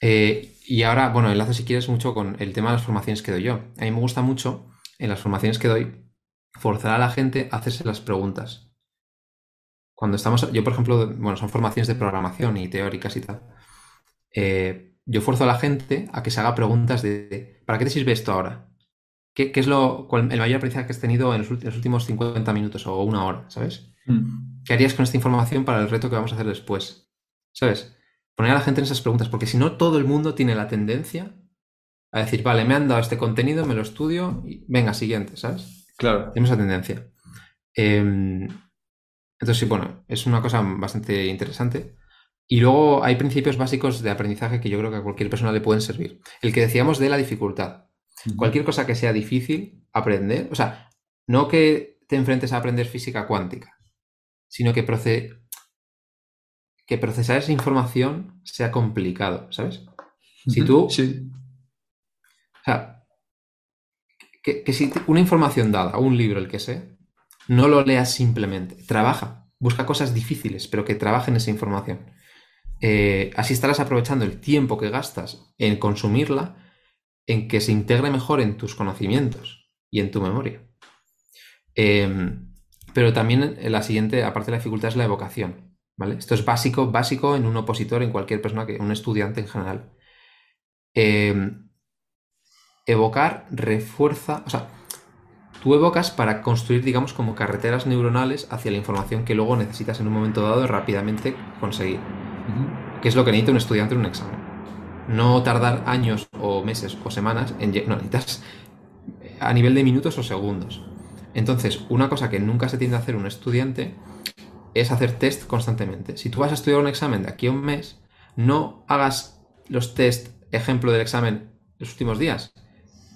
Eh, y ahora, bueno, enlazo si quieres mucho con el tema de las formaciones que doy yo. A mí me gusta mucho, en las formaciones que doy, forzar a la gente a hacerse las preguntas. Cuando estamos, yo por ejemplo, bueno, son formaciones de programación y teóricas y tal. Eh, yo forzo a la gente a que se haga preguntas de, ¿para qué te sirve esto ahora? ¿Qué, es lo, el mayor aprendizaje que has tenido en los, últimos 50 minutos o una hora, ¿sabes? Mm. ¿Qué harías con esta información para el reto que vamos a hacer después? ¿Sabes? poner a la gente en esas preguntas, porque si no, todo el mundo tiene la tendencia a decir, vale, me han dado este contenido, me lo estudio y venga, siguiente, ¿sabes? Claro. Tenemos esa tendencia. Em, entonces, sí, bueno, es una cosa bastante interesante. Y luego hay principios básicos de aprendizaje que yo creo que a cualquier persona le pueden servir. El que decíamos de la dificultad. Cualquier cosa que sea difícil aprender, o sea, no que te enfrentes a aprender física cuántica, sino que procede, que procesar esa información sea complicado, ¿sabes? Si tú... Sí. O sea, que, si una información dada, un libro, el que sea, no lo leas simplemente, trabaja. busca cosas difíciles, pero que trabajen esa información. Eh, así estarás aprovechando el tiempo que gastas en consumirla, en que se integre mejor en tus conocimientos y en tu memoria. Em, pero también la siguiente, aparte de la dificultad, es la evocación. ¿vale? Esto es básico, básico en un opositor, en cualquier persona, que, un estudiante en general. Em, evocar refuerza, o sea, tú evocas para construir, digamos, como carreteras neuronales hacia la información que luego necesitas en un momento dado rápidamente conseguir. Que es lo que necesita un estudiante en un examen. No tardar años o meses o semanas en... No, necesitas a nivel de minutos o segundos. Entonces, una cosa que nunca se tiende a hacer un estudiante es hacer test constantemente. Si tú vas a estudiar un examen de aquí a un mes, no hagas los test, ejemplo del examen, los últimos días.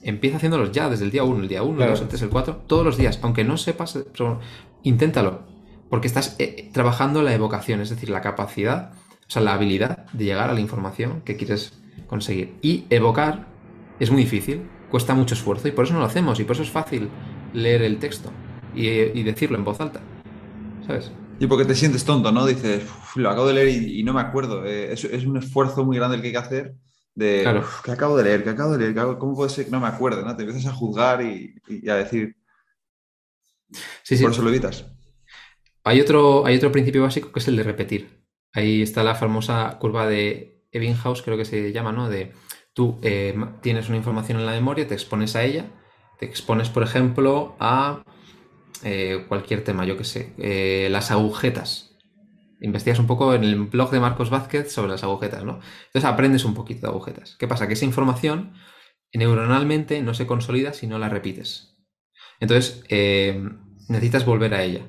Empieza haciéndolos ya, desde el día 1, el día 1, el 2, el 3, el 4, todos los días. Aunque no sepas, inténtalo. Porque estás eh, trabajando la evocación, es decir, la capacidad, o sea, la habilidad de llegar a la información que quieres conseguir. Y evocar es muy difícil, cuesta mucho esfuerzo y por eso no lo hacemos y por eso es fácil leer el texto y, decirlo en voz alta. ¿Sabes? Y porque te sientes tonto, ¿no? Dices, lo acabo de leer y, no me acuerdo. Eh, es, un esfuerzo muy grande el que hay que hacer de, claro. que acabo de leer, que acabo de leer, ¿cómo puede ser que no me acuerde? ¿no? Te empiezas a juzgar y, a decir... Sí, sí. Por eso lo evitas. Hay otro, hay otro principio básico que es el de repetir. Ahí está la famosa curva de Ebbinghaus, creo que se llama, ¿no? De tú eh, tienes una información en la memoria, te expones a ella te expones, por ejemplo, a eh, cualquier tema, yo que sé, eh, las agujetas. Investigas un poco en el blog de Marcos Vázquez sobre las agujetas, ¿no? Entonces aprendes un poquito de agujetas. ¿Qué pasa? Que esa información neuronalmente no se consolida si no la repites. Entonces eh, necesitas volver a ella.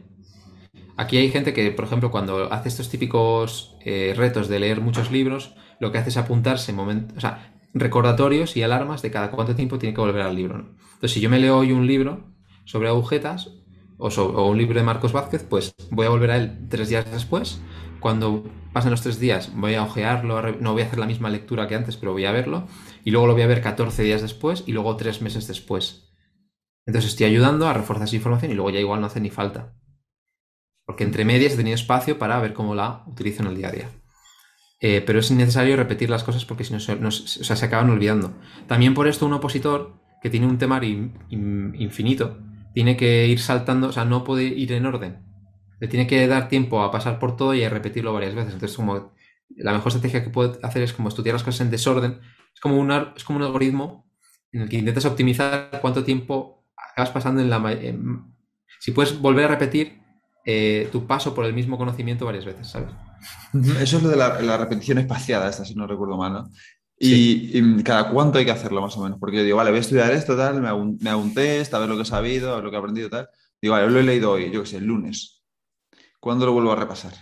Aquí hay gente que, por ejemplo, cuando hace estos típicos retos de leer muchos libros, lo que hace es apuntarse momentos, o sea, recordatorios y alarmas de cada cuánto tiempo tiene que volver al libro. Entonces, si yo me leo hoy un libro sobre agujetas o, un libro de Marcos Vázquez, pues voy a volver a él tres días después. Cuando pasen los tres días, voy a ojearlo, no voy a hacer la misma lectura que antes, pero voy a verlo. Y luego lo voy a ver 14 días después y luego tres meses después. Entonces estoy ayudando a reforzar esa información y luego ya igual no hace ni falta. Porque entre medias he tenido espacio para ver cómo la utilizo en el día a día. Eh, pero es necesario repetir las cosas porque si no, se acaban olvidando. También por esto un opositor que tiene un temario infinito, tiene que ir saltando, o sea, no puede ir en orden. Le tiene que dar tiempo a pasar por todo y a repetirlo varias veces. Entonces, como la mejor estrategia que puede hacer es como estudiar las cosas en desorden. Es como, es como un algoritmo en el que intentas optimizar cuánto tiempo acabas pasando en la... si puedes volver a repetir eh, tu paso por el mismo conocimiento varias veces, ¿sabes? Eso es lo de la, la repetición espaciada, esta, si no recuerdo mal, ¿no? Y, cada cuánto hay que hacerlo más o menos, porque yo digo, vale, voy a estudiar esto, tal, me hago, un, me hago un test, a ver lo que he sabido, a ver lo que he aprendido, tal. Digo, vale, lo he leído hoy, yo qué sé, el lunes. ¿Cuándo lo vuelvo a repasar?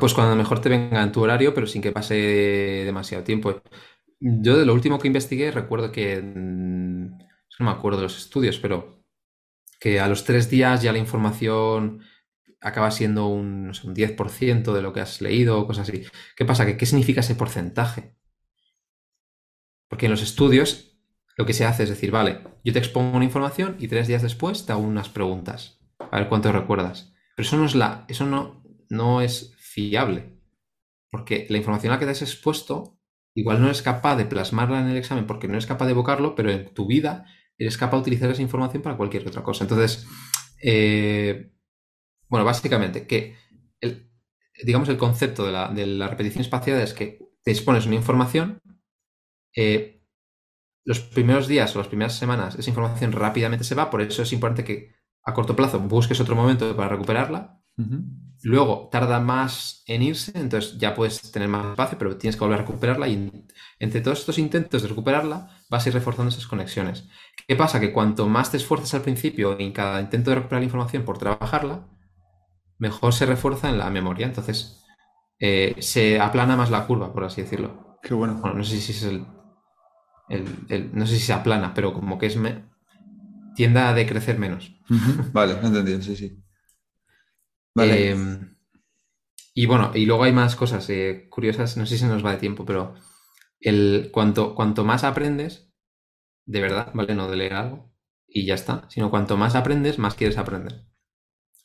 Pues cuando mejor te venga en tu horario, pero sin que pase demasiado tiempo. Yo de lo último que investigué recuerdo que, no me acuerdo de los estudios, pero que a los tres días ya la información acaba siendo un, no sé, un 10% de lo que has leído o cosas así. ¿Qué pasa? ¿Qué significa ese porcentaje? Porque en los estudios lo que se hace es decir, vale, yo te expongo una información y tres días después te hago unas preguntas. A ver cuánto recuerdas. Pero eso no es la. Eso no, no es fiable. Porque la información a la que te has expuesto, igual no eres capaz de plasmarla en el examen porque no eres capaz de evocarlo, pero en tu vida eres capaz de utilizar esa información para cualquier otra cosa. Entonces, eh, bueno, básicamente, que el, digamos el concepto de la, de la repetición espaciada es que te expones una información eh, los primeros días o las primeras semanas esa información rápidamente se va, por eso es importante que a corto plazo busques otro momento para recuperarla. Luego tarda más en irse, entonces ya puedes tener más espacio, pero tienes que volver a recuperarla y entre todos estos intentos de recuperarla vas a ir reforzando esas conexiones. ¿Qué pasa? Que cuanto más te esfuerzas al principio en cada intento de recuperar la información por trabajarla, mejor se refuerza en la memoria. Entonces eh, se aplana más la curva, por así decirlo. Qué bueno. Bueno, no sé si es el, no sé si se aplana, pero como que es me, tiende a decrecer menos. [LAUGHS] Vale, entendido, sí, sí. Vale. Em, y bueno, y luego hay más cosas eh, curiosas, no sé si se nos va de tiempo, pero el, cuanto, cuanto más aprendes, de verdad, ¿vale? No de leer algo y ya está, sino cuanto más aprendes, más quieres aprender.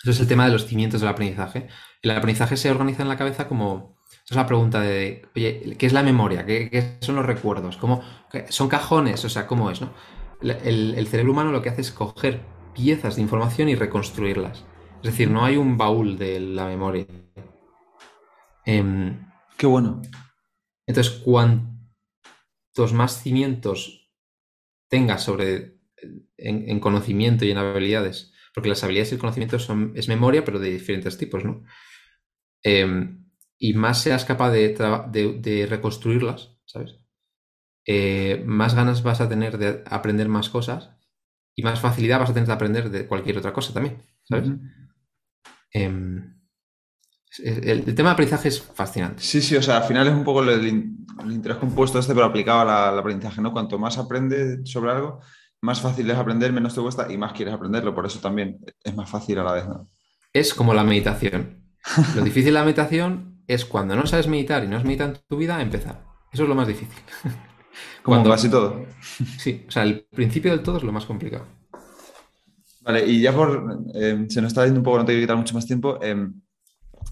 Eso es el tema de los cimientos del aprendizaje. El aprendizaje se organiza en la cabeza como... Esa es la pregunta de, oye, ¿qué es la memoria? ¿Qué, son los recuerdos? ¿Cómo, ¿Son cajones? O sea, ¿cómo es? No? El, el, cerebro humano lo que hace es coger piezas de información y reconstruirlas. Es decir, no hay un baúl de la memoria. Em, Qué bueno. Entonces, cuantos más cimientos tengas sobre en, conocimiento y en habilidades, porque las habilidades y el conocimiento son, es memoria, pero de diferentes tipos, ¿no? Em, y más seas capaz de, reconstruirlas, ¿sabes? Eh, más ganas vas a tener de aprender más cosas y más facilidad vas a tener de aprender de cualquier otra cosa también, ¿sabes? Em, el, tema de aprendizaje es fascinante. Sí, sí, o sea, al final es un poco el, interés compuesto este, pero aplicado al aprendizaje, ¿no? Cuanto más aprendes sobre algo, más fácil es aprender, menos te cuesta y más quieres aprenderlo. Por eso también es más fácil a la vez, ¿no? Es como la meditación. [LAUGHS] Lo difícil de la meditación es cuando no sabes meditar y no has meditado en tu vida, empezar. Eso es lo más difícil. [LAUGHS] Como cuando, casi todo. Sí, o sea, el principio del todo es lo más complicado. Vale, y ya por. Eh, se nos está yendo un poco, no te quiero quitar mucho más tiempo. Eh,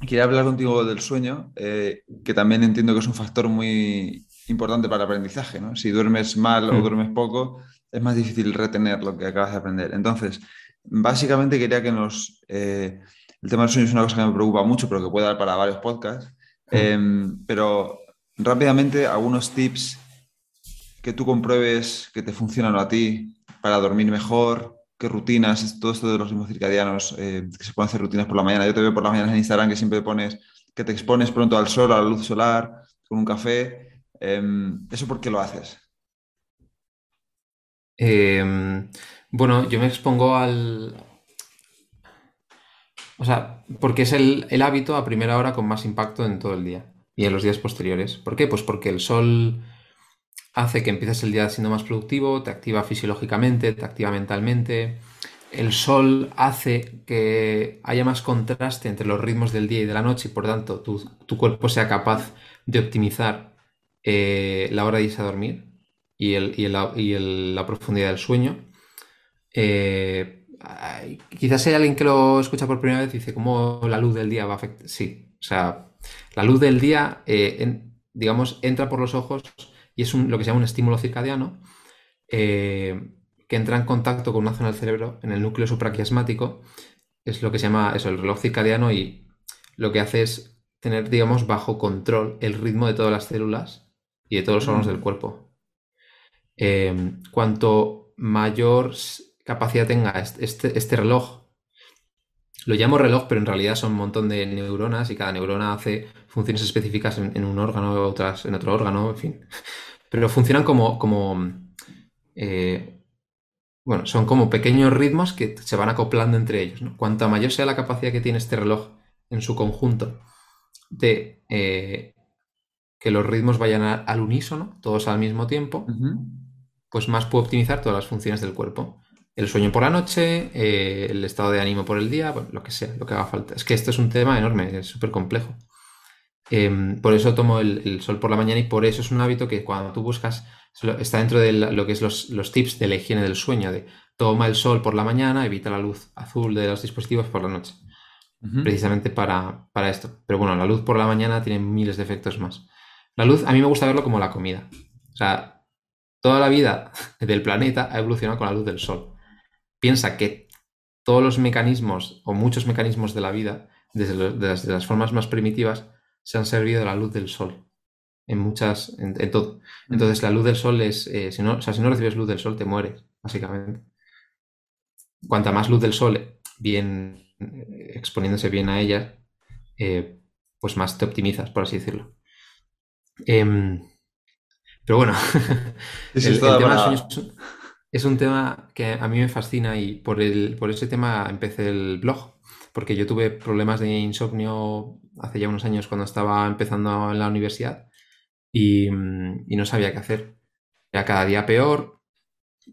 quería hablar contigo del sueño, eh, que también entiendo que es un factor muy importante para el aprendizaje, ¿no? Si duermes mal o mm. duermes poco, es más difícil retener lo que acabas de aprender. Entonces, básicamente quería que nos... Eh, el tema del sueño es una cosa que me preocupa mucho, pero que puede dar para varios podcasts. Mm. Em, pero rápidamente, algunos tips que tú compruebes que te funcionan a ti para dormir mejor, qué rutinas, todo esto de los ritmos circadianos, eh, que se pueden hacer rutinas por la mañana. Yo te veo por las mañanas en Instagram que siempre pones que te expones pronto al sol, a la luz solar, con un café. Em, ¿Eso por qué lo haces? Em, bueno, yo me expongo al... O sea, porque es el, el hábito a primera hora con más impacto en todo el día y en los días posteriores. ¿Por qué? Pues porque el sol hace que empieces el día siendo más productivo, te activa fisiológicamente, te activa mentalmente. El sol hace que haya más contraste entre los ritmos del día y de la noche y por tanto tu, cuerpo sea capaz de optimizar eh, la hora de irse a dormir y, la profundidad del sueño. Eh, quizás hay alguien que lo escucha por primera vez y dice, ¿cómo la luz del día va a afectar? Sí, o sea, la luz del día, eh, digamos, entra por los ojos y es lo que se llama un estímulo circadiano eh, que entra en contacto con una zona del cerebro en el núcleo supraquiasmático. Es lo que se llama eso, el reloj circadiano y lo que hace es tener, digamos, bajo control el ritmo de todas las células y de todos los órganos del cuerpo. Eh, cuanto mayor capacidad tenga este, este, reloj, lo llamo reloj, pero en realidad son un montón de neuronas y cada neurona hace funciones específicas en, en un órgano, otras en otro órgano, en fin. Pero funcionan como, como eh, bueno, son como pequeños ritmos que se van acoplando entre ellos. ¿no? Cuanto mayor sea la capacidad que tiene este reloj en su conjunto de eh, que los ritmos vayan al unísono, todos al mismo tiempo, pues más puede optimizar todas las funciones del cuerpo. El sueño por la noche, eh, el estado de ánimo por el día, lo que sea, lo que haga falta. Es que esto es un tema enorme, es súper complejo. Em, por eso tomo el, sol por la mañana y por eso es un hábito que cuando tú buscas, está dentro de lo que es los, tips de la higiene del sueño, de toma el sol por la mañana, evita la luz azul de los dispositivos por la noche. Precisamente para, esto. Pero bueno, la luz por la mañana tiene miles de efectos más. La luz, a mí me gusta verlo como la comida. O sea, toda la vida [LAUGHS] del planeta ha evolucionado con la luz del sol. Piensa que todos los mecanismos o muchos mecanismos de la vida, desde las formas más primitivas, se han servido de la luz del sol. En muchas, en, todo. Mm. Entonces, la luz del sol es, eh, si, no, o sea, si no recibes luz del sol, te mueres, básicamente. Cuanta más luz del sol, bien eh, exponiéndose bien a ella, eh, pues más te optimizas, por así decirlo. Em, pero bueno, [LAUGHS] el, tema es, un tema que a mí me fascina y por, el, por ese tema empecé el blog, porque yo tuve problemas de insomnio hace ya unos años cuando estaba empezando en la universidad y, no sabía qué hacer. Era cada día peor,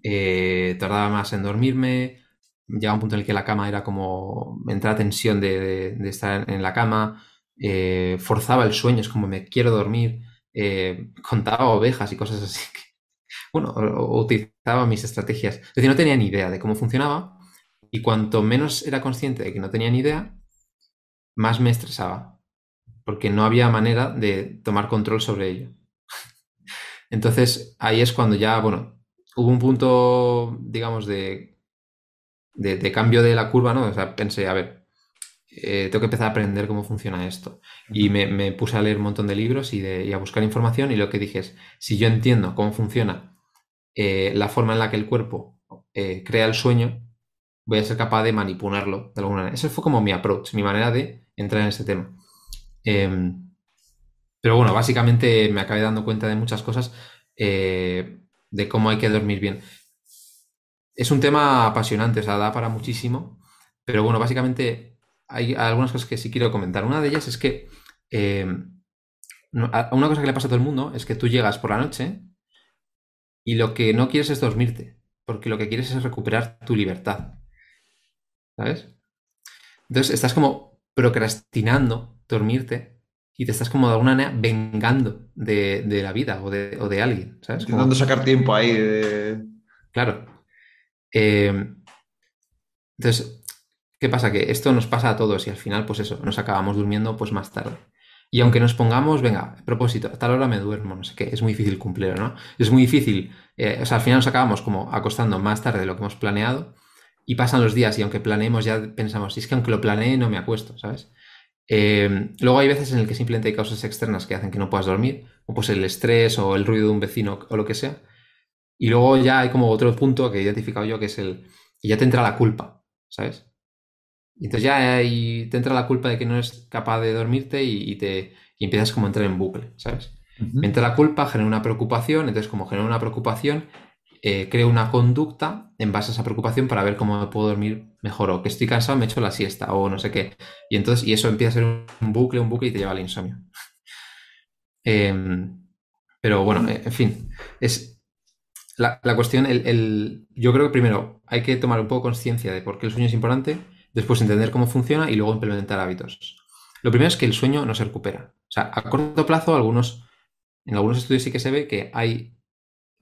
eh, tardaba más en dormirme, llegaba un punto en el que la cama era como, me entraba tensión de, estar en la cama, eh, forzaba el sueño, es como me quiero dormir, eh, contaba ovejas y cosas así. bueno, utilizaba mis estrategias. Es decir, no tenía ni idea de cómo funcionaba Y cuanto menos era consciente de que no tenía ni idea, más me estresaba, porque no había manera de tomar control sobre ello. [LAUGHS] Entonces, ahí es cuando ya, bueno, hubo un punto, digamos, de, de, cambio de la curva, ¿no? O sea, pensé, a ver, eh, tengo que empezar a aprender cómo funciona esto. Y me, puse a leer un montón de libros y, de, a buscar información y lo que dije es, si yo entiendo cómo funciona eh, la forma en la que el cuerpo eh, crea el sueño, voy a ser capaz de manipularlo de alguna manera. Ese fue como mi approach, mi manera de entrar en ese tema. Em, pero bueno, básicamente me acabé dando cuenta de muchas cosas eh, de cómo hay que dormir bien. Es un tema apasionante, o sea, da para muchísimo, pero bueno, básicamente hay algunas cosas que sí quiero comentar. Una de ellas es que em, una cosa que le pasa a todo el mundo es que tú llegas por la noche y lo que no quieres es dormirte, porque lo que quieres es recuperar tu libertad. ¿Sabes? Entonces estás como procrastinando dormirte y te estás como de alguna manera vengando de, la vida o de, alguien, ¿sabes? Intentando sacar tiempo ahí de... Claro. Eh, entonces, ¿qué pasa? Que esto nos pasa a todos y al final, pues eso, nos acabamos durmiendo pues más tarde. Y aunque nos pongamos, venga, a propósito, a tal hora me duermo, no sé qué, es muy difícil cumplir, ¿no? Es muy difícil, eh, o sea, al final nos acabamos como acostando más tarde de lo que hemos planeado y pasan los días y aunque planeemos ya pensamos, si es que aunque lo planee no me acuesto, ¿sabes? Eh, luego hay veces en el que simplemente hay causas externas que hacen que no puedas dormir, o pues el estrés o el ruido de un vecino o lo que sea. Y luego ya hay como otro punto que he identificado yo que es el que ya te entra la culpa, ¿sabes? Y entonces ya ahí te entra la culpa de que no eres capaz de dormirte y, te empiezas como a entrar en bucle, ¿sabes? entra la culpa, genera una preocupación, entonces como genera una preocupación, eh, creo una conducta en base a esa preocupación para ver cómo puedo dormir mejor o que estoy cansado, me echo la siesta o no sé qué. Y entonces, y eso empieza a ser un bucle, un bucle y te lleva al insomnio. [LAUGHS] Em, pero bueno, eh, en fin, es la, cuestión, el, yo creo que primero hay que tomar un poco conciencia de por qué el sueño es importante, después entender cómo funciona y luego implementar hábitos. Lo primero es que el sueño no se recupera. O sea, a corto plazo, algunos, en algunos estudios sí que se ve que hay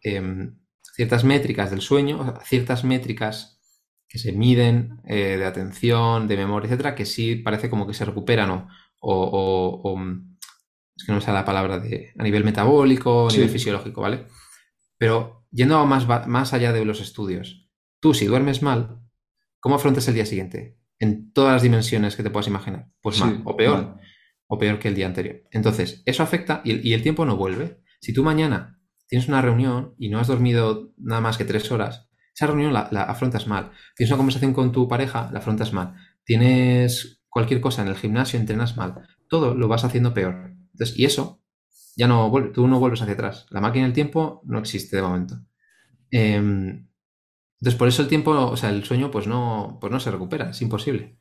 em, ciertas métricas del sueño, ciertas métricas que se miden eh, de atención, de memoria, etcétera, que sí parece como que se recuperan o, o, es que no me sale la palabra de a nivel metabólico, a nivel fisiológico, ¿vale? Pero yendo más, más allá de los estudios, tú si duermes mal, ¿cómo afrontas el día siguiente? En todas las dimensiones que te puedas imaginar. Pues mal, o peor, o peor que el día anterior. Entonces, eso afecta y y el tiempo no vuelve. Si tú mañana tienes una reunión y no has dormido nada más que tres horas, esa reunión la, afrontas mal. Tienes una conversación con tu pareja, la afrontas mal. Tienes cualquier cosa en el gimnasio, entrenas mal. Todo lo vas haciendo peor. Entonces, y eso ya no vuelve, tú no vuelves hacia atrás. La máquina del tiempo no existe de momento. Em, entonces, por eso el tiempo, o sea, el sueño, pues no, pues no se recupera, es imposible.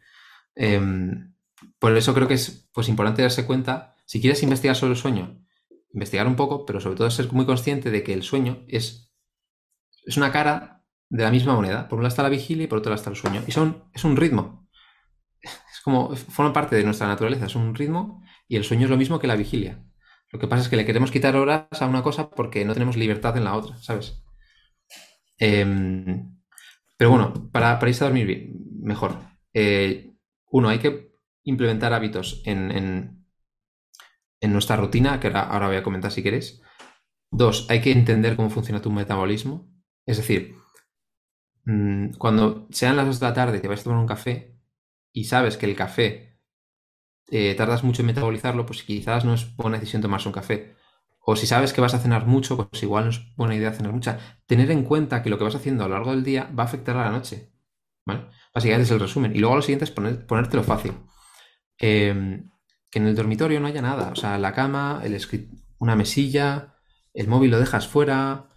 Em, por eso creo que es pues, importante darse cuenta, si quieres investigar sobre el sueño, investigar un poco, pero sobre todo ser muy consciente de que el sueño es, es una cara de la misma moneda. Por un lado está la vigilia y por otro lado está el sueño. Y son, es un ritmo. Es como, forma parte de nuestra naturaleza, es un ritmo y el sueño es lo mismo que la vigilia. Lo que pasa es que le queremos quitar horas a una cosa porque no tenemos libertad en la otra, ¿sabes? Em, pero bueno, para, para, irse a dormir mejor. Eh, uno, hay que implementar hábitos en en nuestra rutina, que ahora, voy a comentar si queréis. Dos, hay que entender cómo funciona tu metabolismo. Es decir, mm, cuando sean las 2 de la tarde te vas a tomar un café y sabes que el café eh, tardas mucho en metabolizarlo, pues quizás no es buena decisión tomarse un café. O si sabes que vas a cenar mucho, pues igual no es buena idea cenar mucha. Tener en cuenta que lo que vas haciendo a lo largo del día va a afectar a la noche. ¿Vale? Básicamente es el resumen. Y luego lo siguiente es poner, ponértelo fácil. Eh, que en el dormitorio no haya nada. O sea, la cama, el una mesilla, el móvil lo dejas fuera.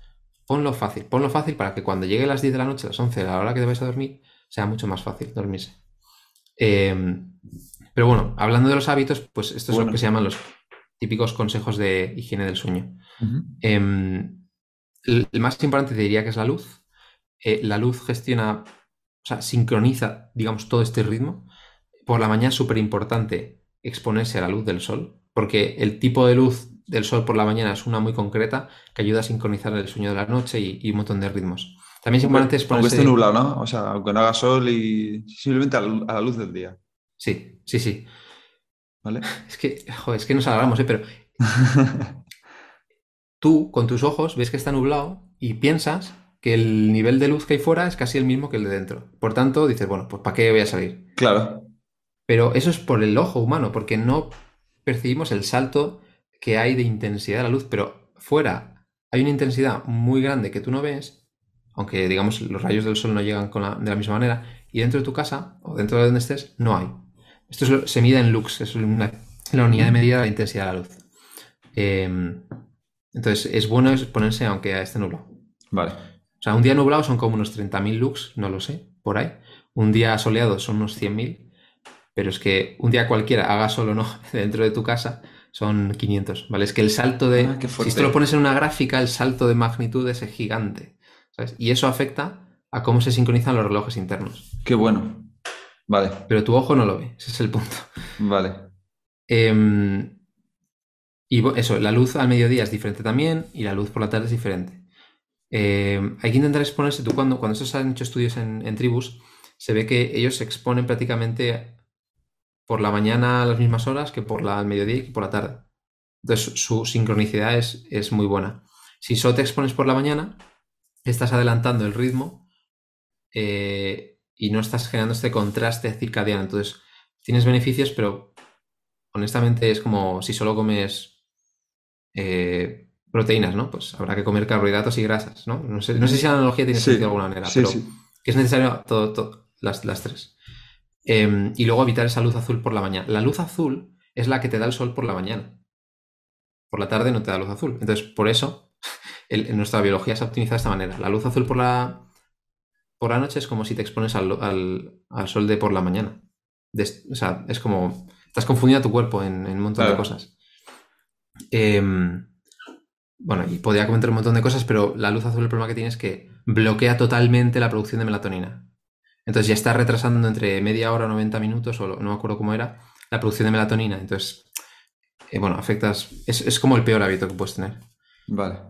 Ponlo fácil, ponlo fácil para que cuando llegue las 10 de la noche, las 11, a la hora que debes a dormir, sea mucho más fácil dormirse. Em, pero bueno, hablando de los hábitos, pues esto es lo que se llaman los típicos consejos de higiene del sueño. Em, el, más importante te diría que es la luz. Eh, la luz gestiona, o sea, sincroniza, digamos, todo este ritmo. Por la mañana es súper importante exponerse a la luz del sol, porque el tipo de luz del sol por la mañana es una muy concreta que ayuda a sincronizar el sueño de la noche y, un montón de ritmos. También es importante es Aunque esté nublado, ¿no? O sea, aunque no haga sol y simplemente a la, luz del día, Sí, sí, sí. ¿vale? [LAUGHS] Es que, joder, es que nos alargamos, ¿eh? Pero [LAUGHS] tú, con tus ojos, ves que está nublado y piensas que el nivel de luz que hay fuera es casi el mismo que el de dentro. Por tanto, dices, bueno, pues ¿para qué voy a salir? claro, Pero eso es por el ojo humano, porque no percibimos el salto que hay de intensidad de la luz, pero fuera hay una intensidad muy grande que tú no ves, aunque digamos los rayos del sol no llegan con la- de la misma manera, y dentro de tu casa o dentro de donde estés no hay. Esto es lo- se mide en lux, es una- la unidad de medida de la intensidad de la luz. Eh, entonces es bueno es ponerse aunque esté nublado. vale. O sea, un día nublado son como unos 30.000 lux, no lo sé, por ahí. Un día soleado son unos 100.000, pero es que un día cualquiera, haga sol o no, [LAUGHS] dentro de tu casa, son 500, ¿vale? Es que el salto de... Ah, si esto lo pones en una gráfica, el salto de magnitud es gigante, ¿sabes? Y eso afecta a cómo se sincronizan los relojes internos. Qué bueno. Vale, Pero tu ojo no lo ve, ese es el punto. vale. Em, y eso, la luz al mediodía es diferente también y la luz por la tarde es diferente. Em, hay que intentar exponerse, tú cuando, cuando estos han hecho estudios en, en tribus, se ve que ellos se exponen prácticamente por la mañana a las mismas horas que por la al mediodía y por la tarde. Entonces su sincronicidad es, es muy buena. Si solo te expones por la mañana, estás adelantando el ritmo eh, y no estás generando este contraste circadiano. Entonces tienes beneficios, pero honestamente es como si solo comes eh, proteínas, ¿no? Pues habrá que comer carbohidratos y grasas, ¿no? No sé, no sé si la analogía tiene Sí, sentido de alguna manera, Sí, pero sí. que es necesario todo, todo- las, las tres. Eh, y luego evitar esa luz azul por la mañana. La luz azul es la que te da el sol por la mañana. Por la tarde no te da luz azul. Entonces, por eso, [LAUGHS] el- en nuestra biología se optimiza de esta manera. La luz azul por la, por la noche es como si te expones al, al- al sol de por la mañana. O sea, es como. Estás confundiendo a tu cuerpo en, en un montón de cosas. Em, bueno, y podría comentar un montón de cosas, pero la luz azul el problema que tiene es que bloquea totalmente la producción de melatonina. Entonces ya está retrasando entre media hora o 90 minutos, o no me acuerdo cómo era, la producción de melatonina. Entonces, eh, bueno, afectas. Es, es como el peor hábito que puedes tener. Vale.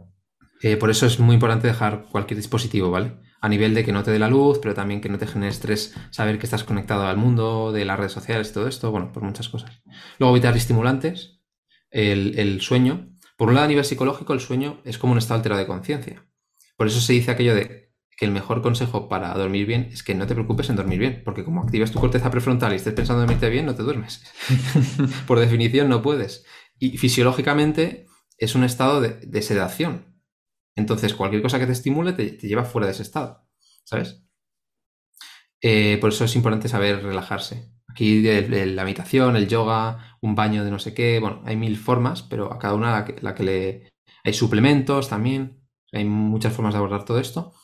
Eh, por eso es muy importante dejar cualquier dispositivo, ¿vale? A nivel de que no te dé la luz, pero también que no te genere estrés saber que estás conectado al mundo, de las redes sociales y todo esto, bueno, por muchas cosas. Luego evitar estimulantes, el, el sueño. Por un lado, a nivel psicológico, el sueño es como un estado alterado de conciencia. Por eso se dice aquello de que el mejor consejo para dormir bien es que no te preocupes en dormir bien, porque como activas tu corteza prefrontal y estés pensando en dormirte bien, no te duermes. [LAUGHS] Por definición, no puedes. Y fisiológicamente es un estado de, de sedación. Entonces, cualquier cosa que te estimule te, te lleva fuera de ese estado, ¿sabes? Eh, por eso es importante saber relajarse. Aquí el- el- la meditación, el yoga, un baño de no sé qué, bueno, hay mil formas, pero a cada una la que, la que le... Hay suplementos también, hay muchas formas de abordar todo esto.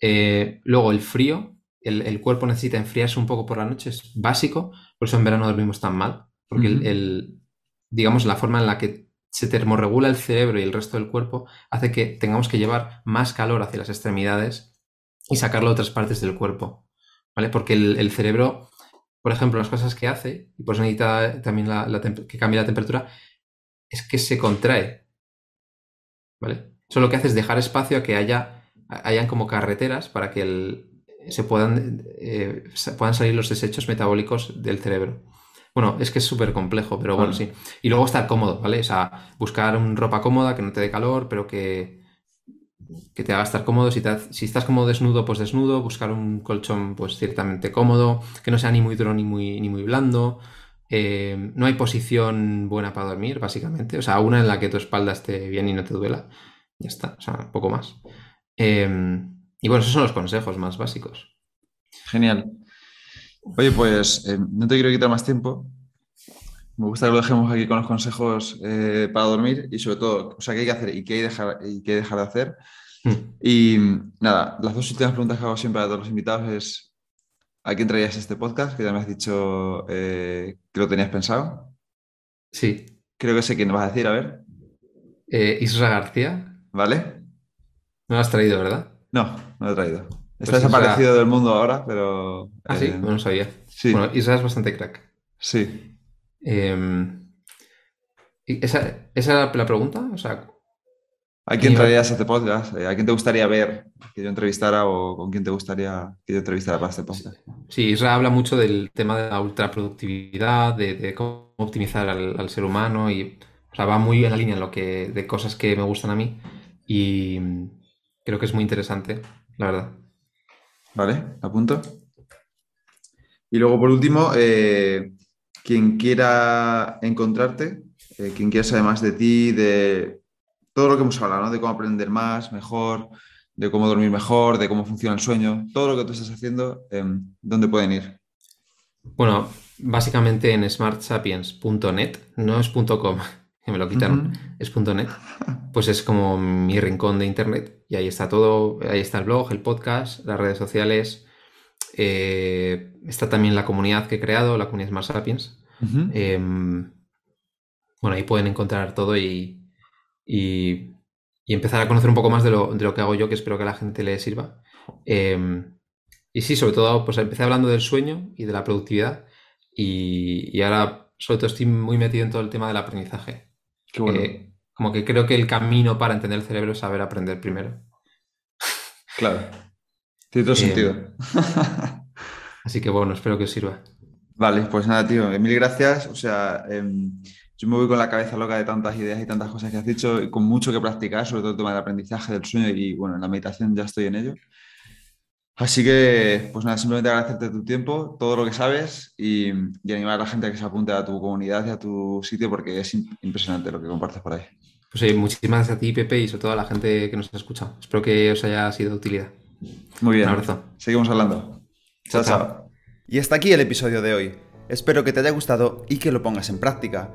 Eh, luego el frío, el, el cuerpo necesita enfriarse un poco por la noche, es básico, por eso en verano dormimos tan mal, porque el- digamos, la forma en la que se termorregula el cerebro y el resto del cuerpo hace que tengamos que llevar más calor hacia las extremidades y sacarlo a otras partes del cuerpo, ¿vale? Porque el, el cerebro, por ejemplo, las cosas que hace, y por eso necesita también la- la que cambie la temperatura, es que se contrae, ¿vale? Eso lo que hace es dejar espacio a que haya, hayan como carreteras para que el- se puedan, eh, puedan salir los desechos metabólicos del cerebro. Bueno, es que es súper complejo, pero bueno, sí. Y luego estar cómodo, ¿vale? O sea, buscar un ropa cómoda que no te dé calor, pero que, que te haga estar cómodo. Si, te si estás como desnudo, pues desnudo. Buscar un colchón, pues ciertamente cómodo, que no sea ni muy duro ni muy, ni muy blando. Eh, no hay posición buena para dormir, básicamente. O sea, una en la que tu espalda esté bien y no te duela. Ya está, o sea, poco más. Eh, y bueno, esos son los consejos más básicos. Genial. Oye, pues eh, no te quiero quitar más tiempo. Me gusta que lo dejemos aquí con los consejos eh, para dormir y sobre todo, o sea, qué hay que hacer y qué hay, dejar, y qué dejar de hacer. Hmm. Y nada, las dos últimas preguntas que hago siempre a todos los invitados es ¿a quién traías este podcast? Que ya me has dicho eh, que lo tenías pensado. Sí. Creo que sé quién vas a decir, a ver. Eh, Isra García, ¿Vale? No lo has traído, ¿verdad? No, no lo he traído. Está Pues desaparecido del mundo ahora, pero... Ah, sí, eh, no lo sabía. sí, Bueno, Isra es bastante crack. sí. Eh, ¿y esa, ¿Esa era la pregunta? O sea, ¿A quién traerías a este podcast? ¿A quién te gustaría ver que yo entrevistara o con quién te gustaría que yo entrevistara para este podcast? Sí, Israel habla mucho del tema de la ultraproductividad, de, de cómo optimizar al, ser humano y o sea, va muy en la línea en lo que, de cosas que me gustan a mí y creo que es muy interesante, la verdad. Vale, apunto. Y luego, por último, eh, quien quiera encontrarte, eh, quien quiera saber más de ti, de todo lo que hemos hablado, ¿no? De cómo aprender más, mejor, de cómo dormir mejor, de cómo funciona el sueño, todo lo que tú estás haciendo, em, ¿dónde pueden ir? Bueno, básicamente en smartsapiens.net, no es .com, que me lo quitaron, es .net, pues es como mi rincón de internet y ahí está todo, ahí está el blog, el podcast, las redes sociales, eh, está también la comunidad que he creado, la comunidad Smart Sapiens. Em, bueno, ahí pueden encontrar todo y, y, empezar a conocer un poco más de lo, que hago yo, que espero que a la gente le sirva. Em, y sí, sobre todo, pues empecé hablando del sueño y de la productividad y, ahora sobre todo estoy muy metido en todo el tema del aprendizaje. Qué como que creo que el camino para entender el cerebro es saber aprender primero. Claro. Tiene todo em, sentido. [LAUGHS] así que bueno, espero que os sirva. Vale, pues nada, tío, mil gracias. O sea, em, yo me voy con la cabeza loca de tantas ideas y tantas cosas que has dicho, y con mucho que practicar, sobre todo el tema del aprendizaje, del sueño y bueno, en la meditación ya estoy en ello. Así que, pues nada, simplemente agradecerte tu tiempo, todo lo que sabes y, animar a la gente a que se apunte a tu comunidad y a tu sitio porque es impresionante lo que compartes por ahí. Pues sí, muchísimas gracias a ti, Pepe, y sobre todo a la gente que nos ha escuchado. Espero que os haya sido de utilidad. Muy bien. Un abrazo. Seguimos hablando. chao. chao. Y hasta aquí el episodio de hoy. Espero que te haya gustado y que lo pongas en práctica.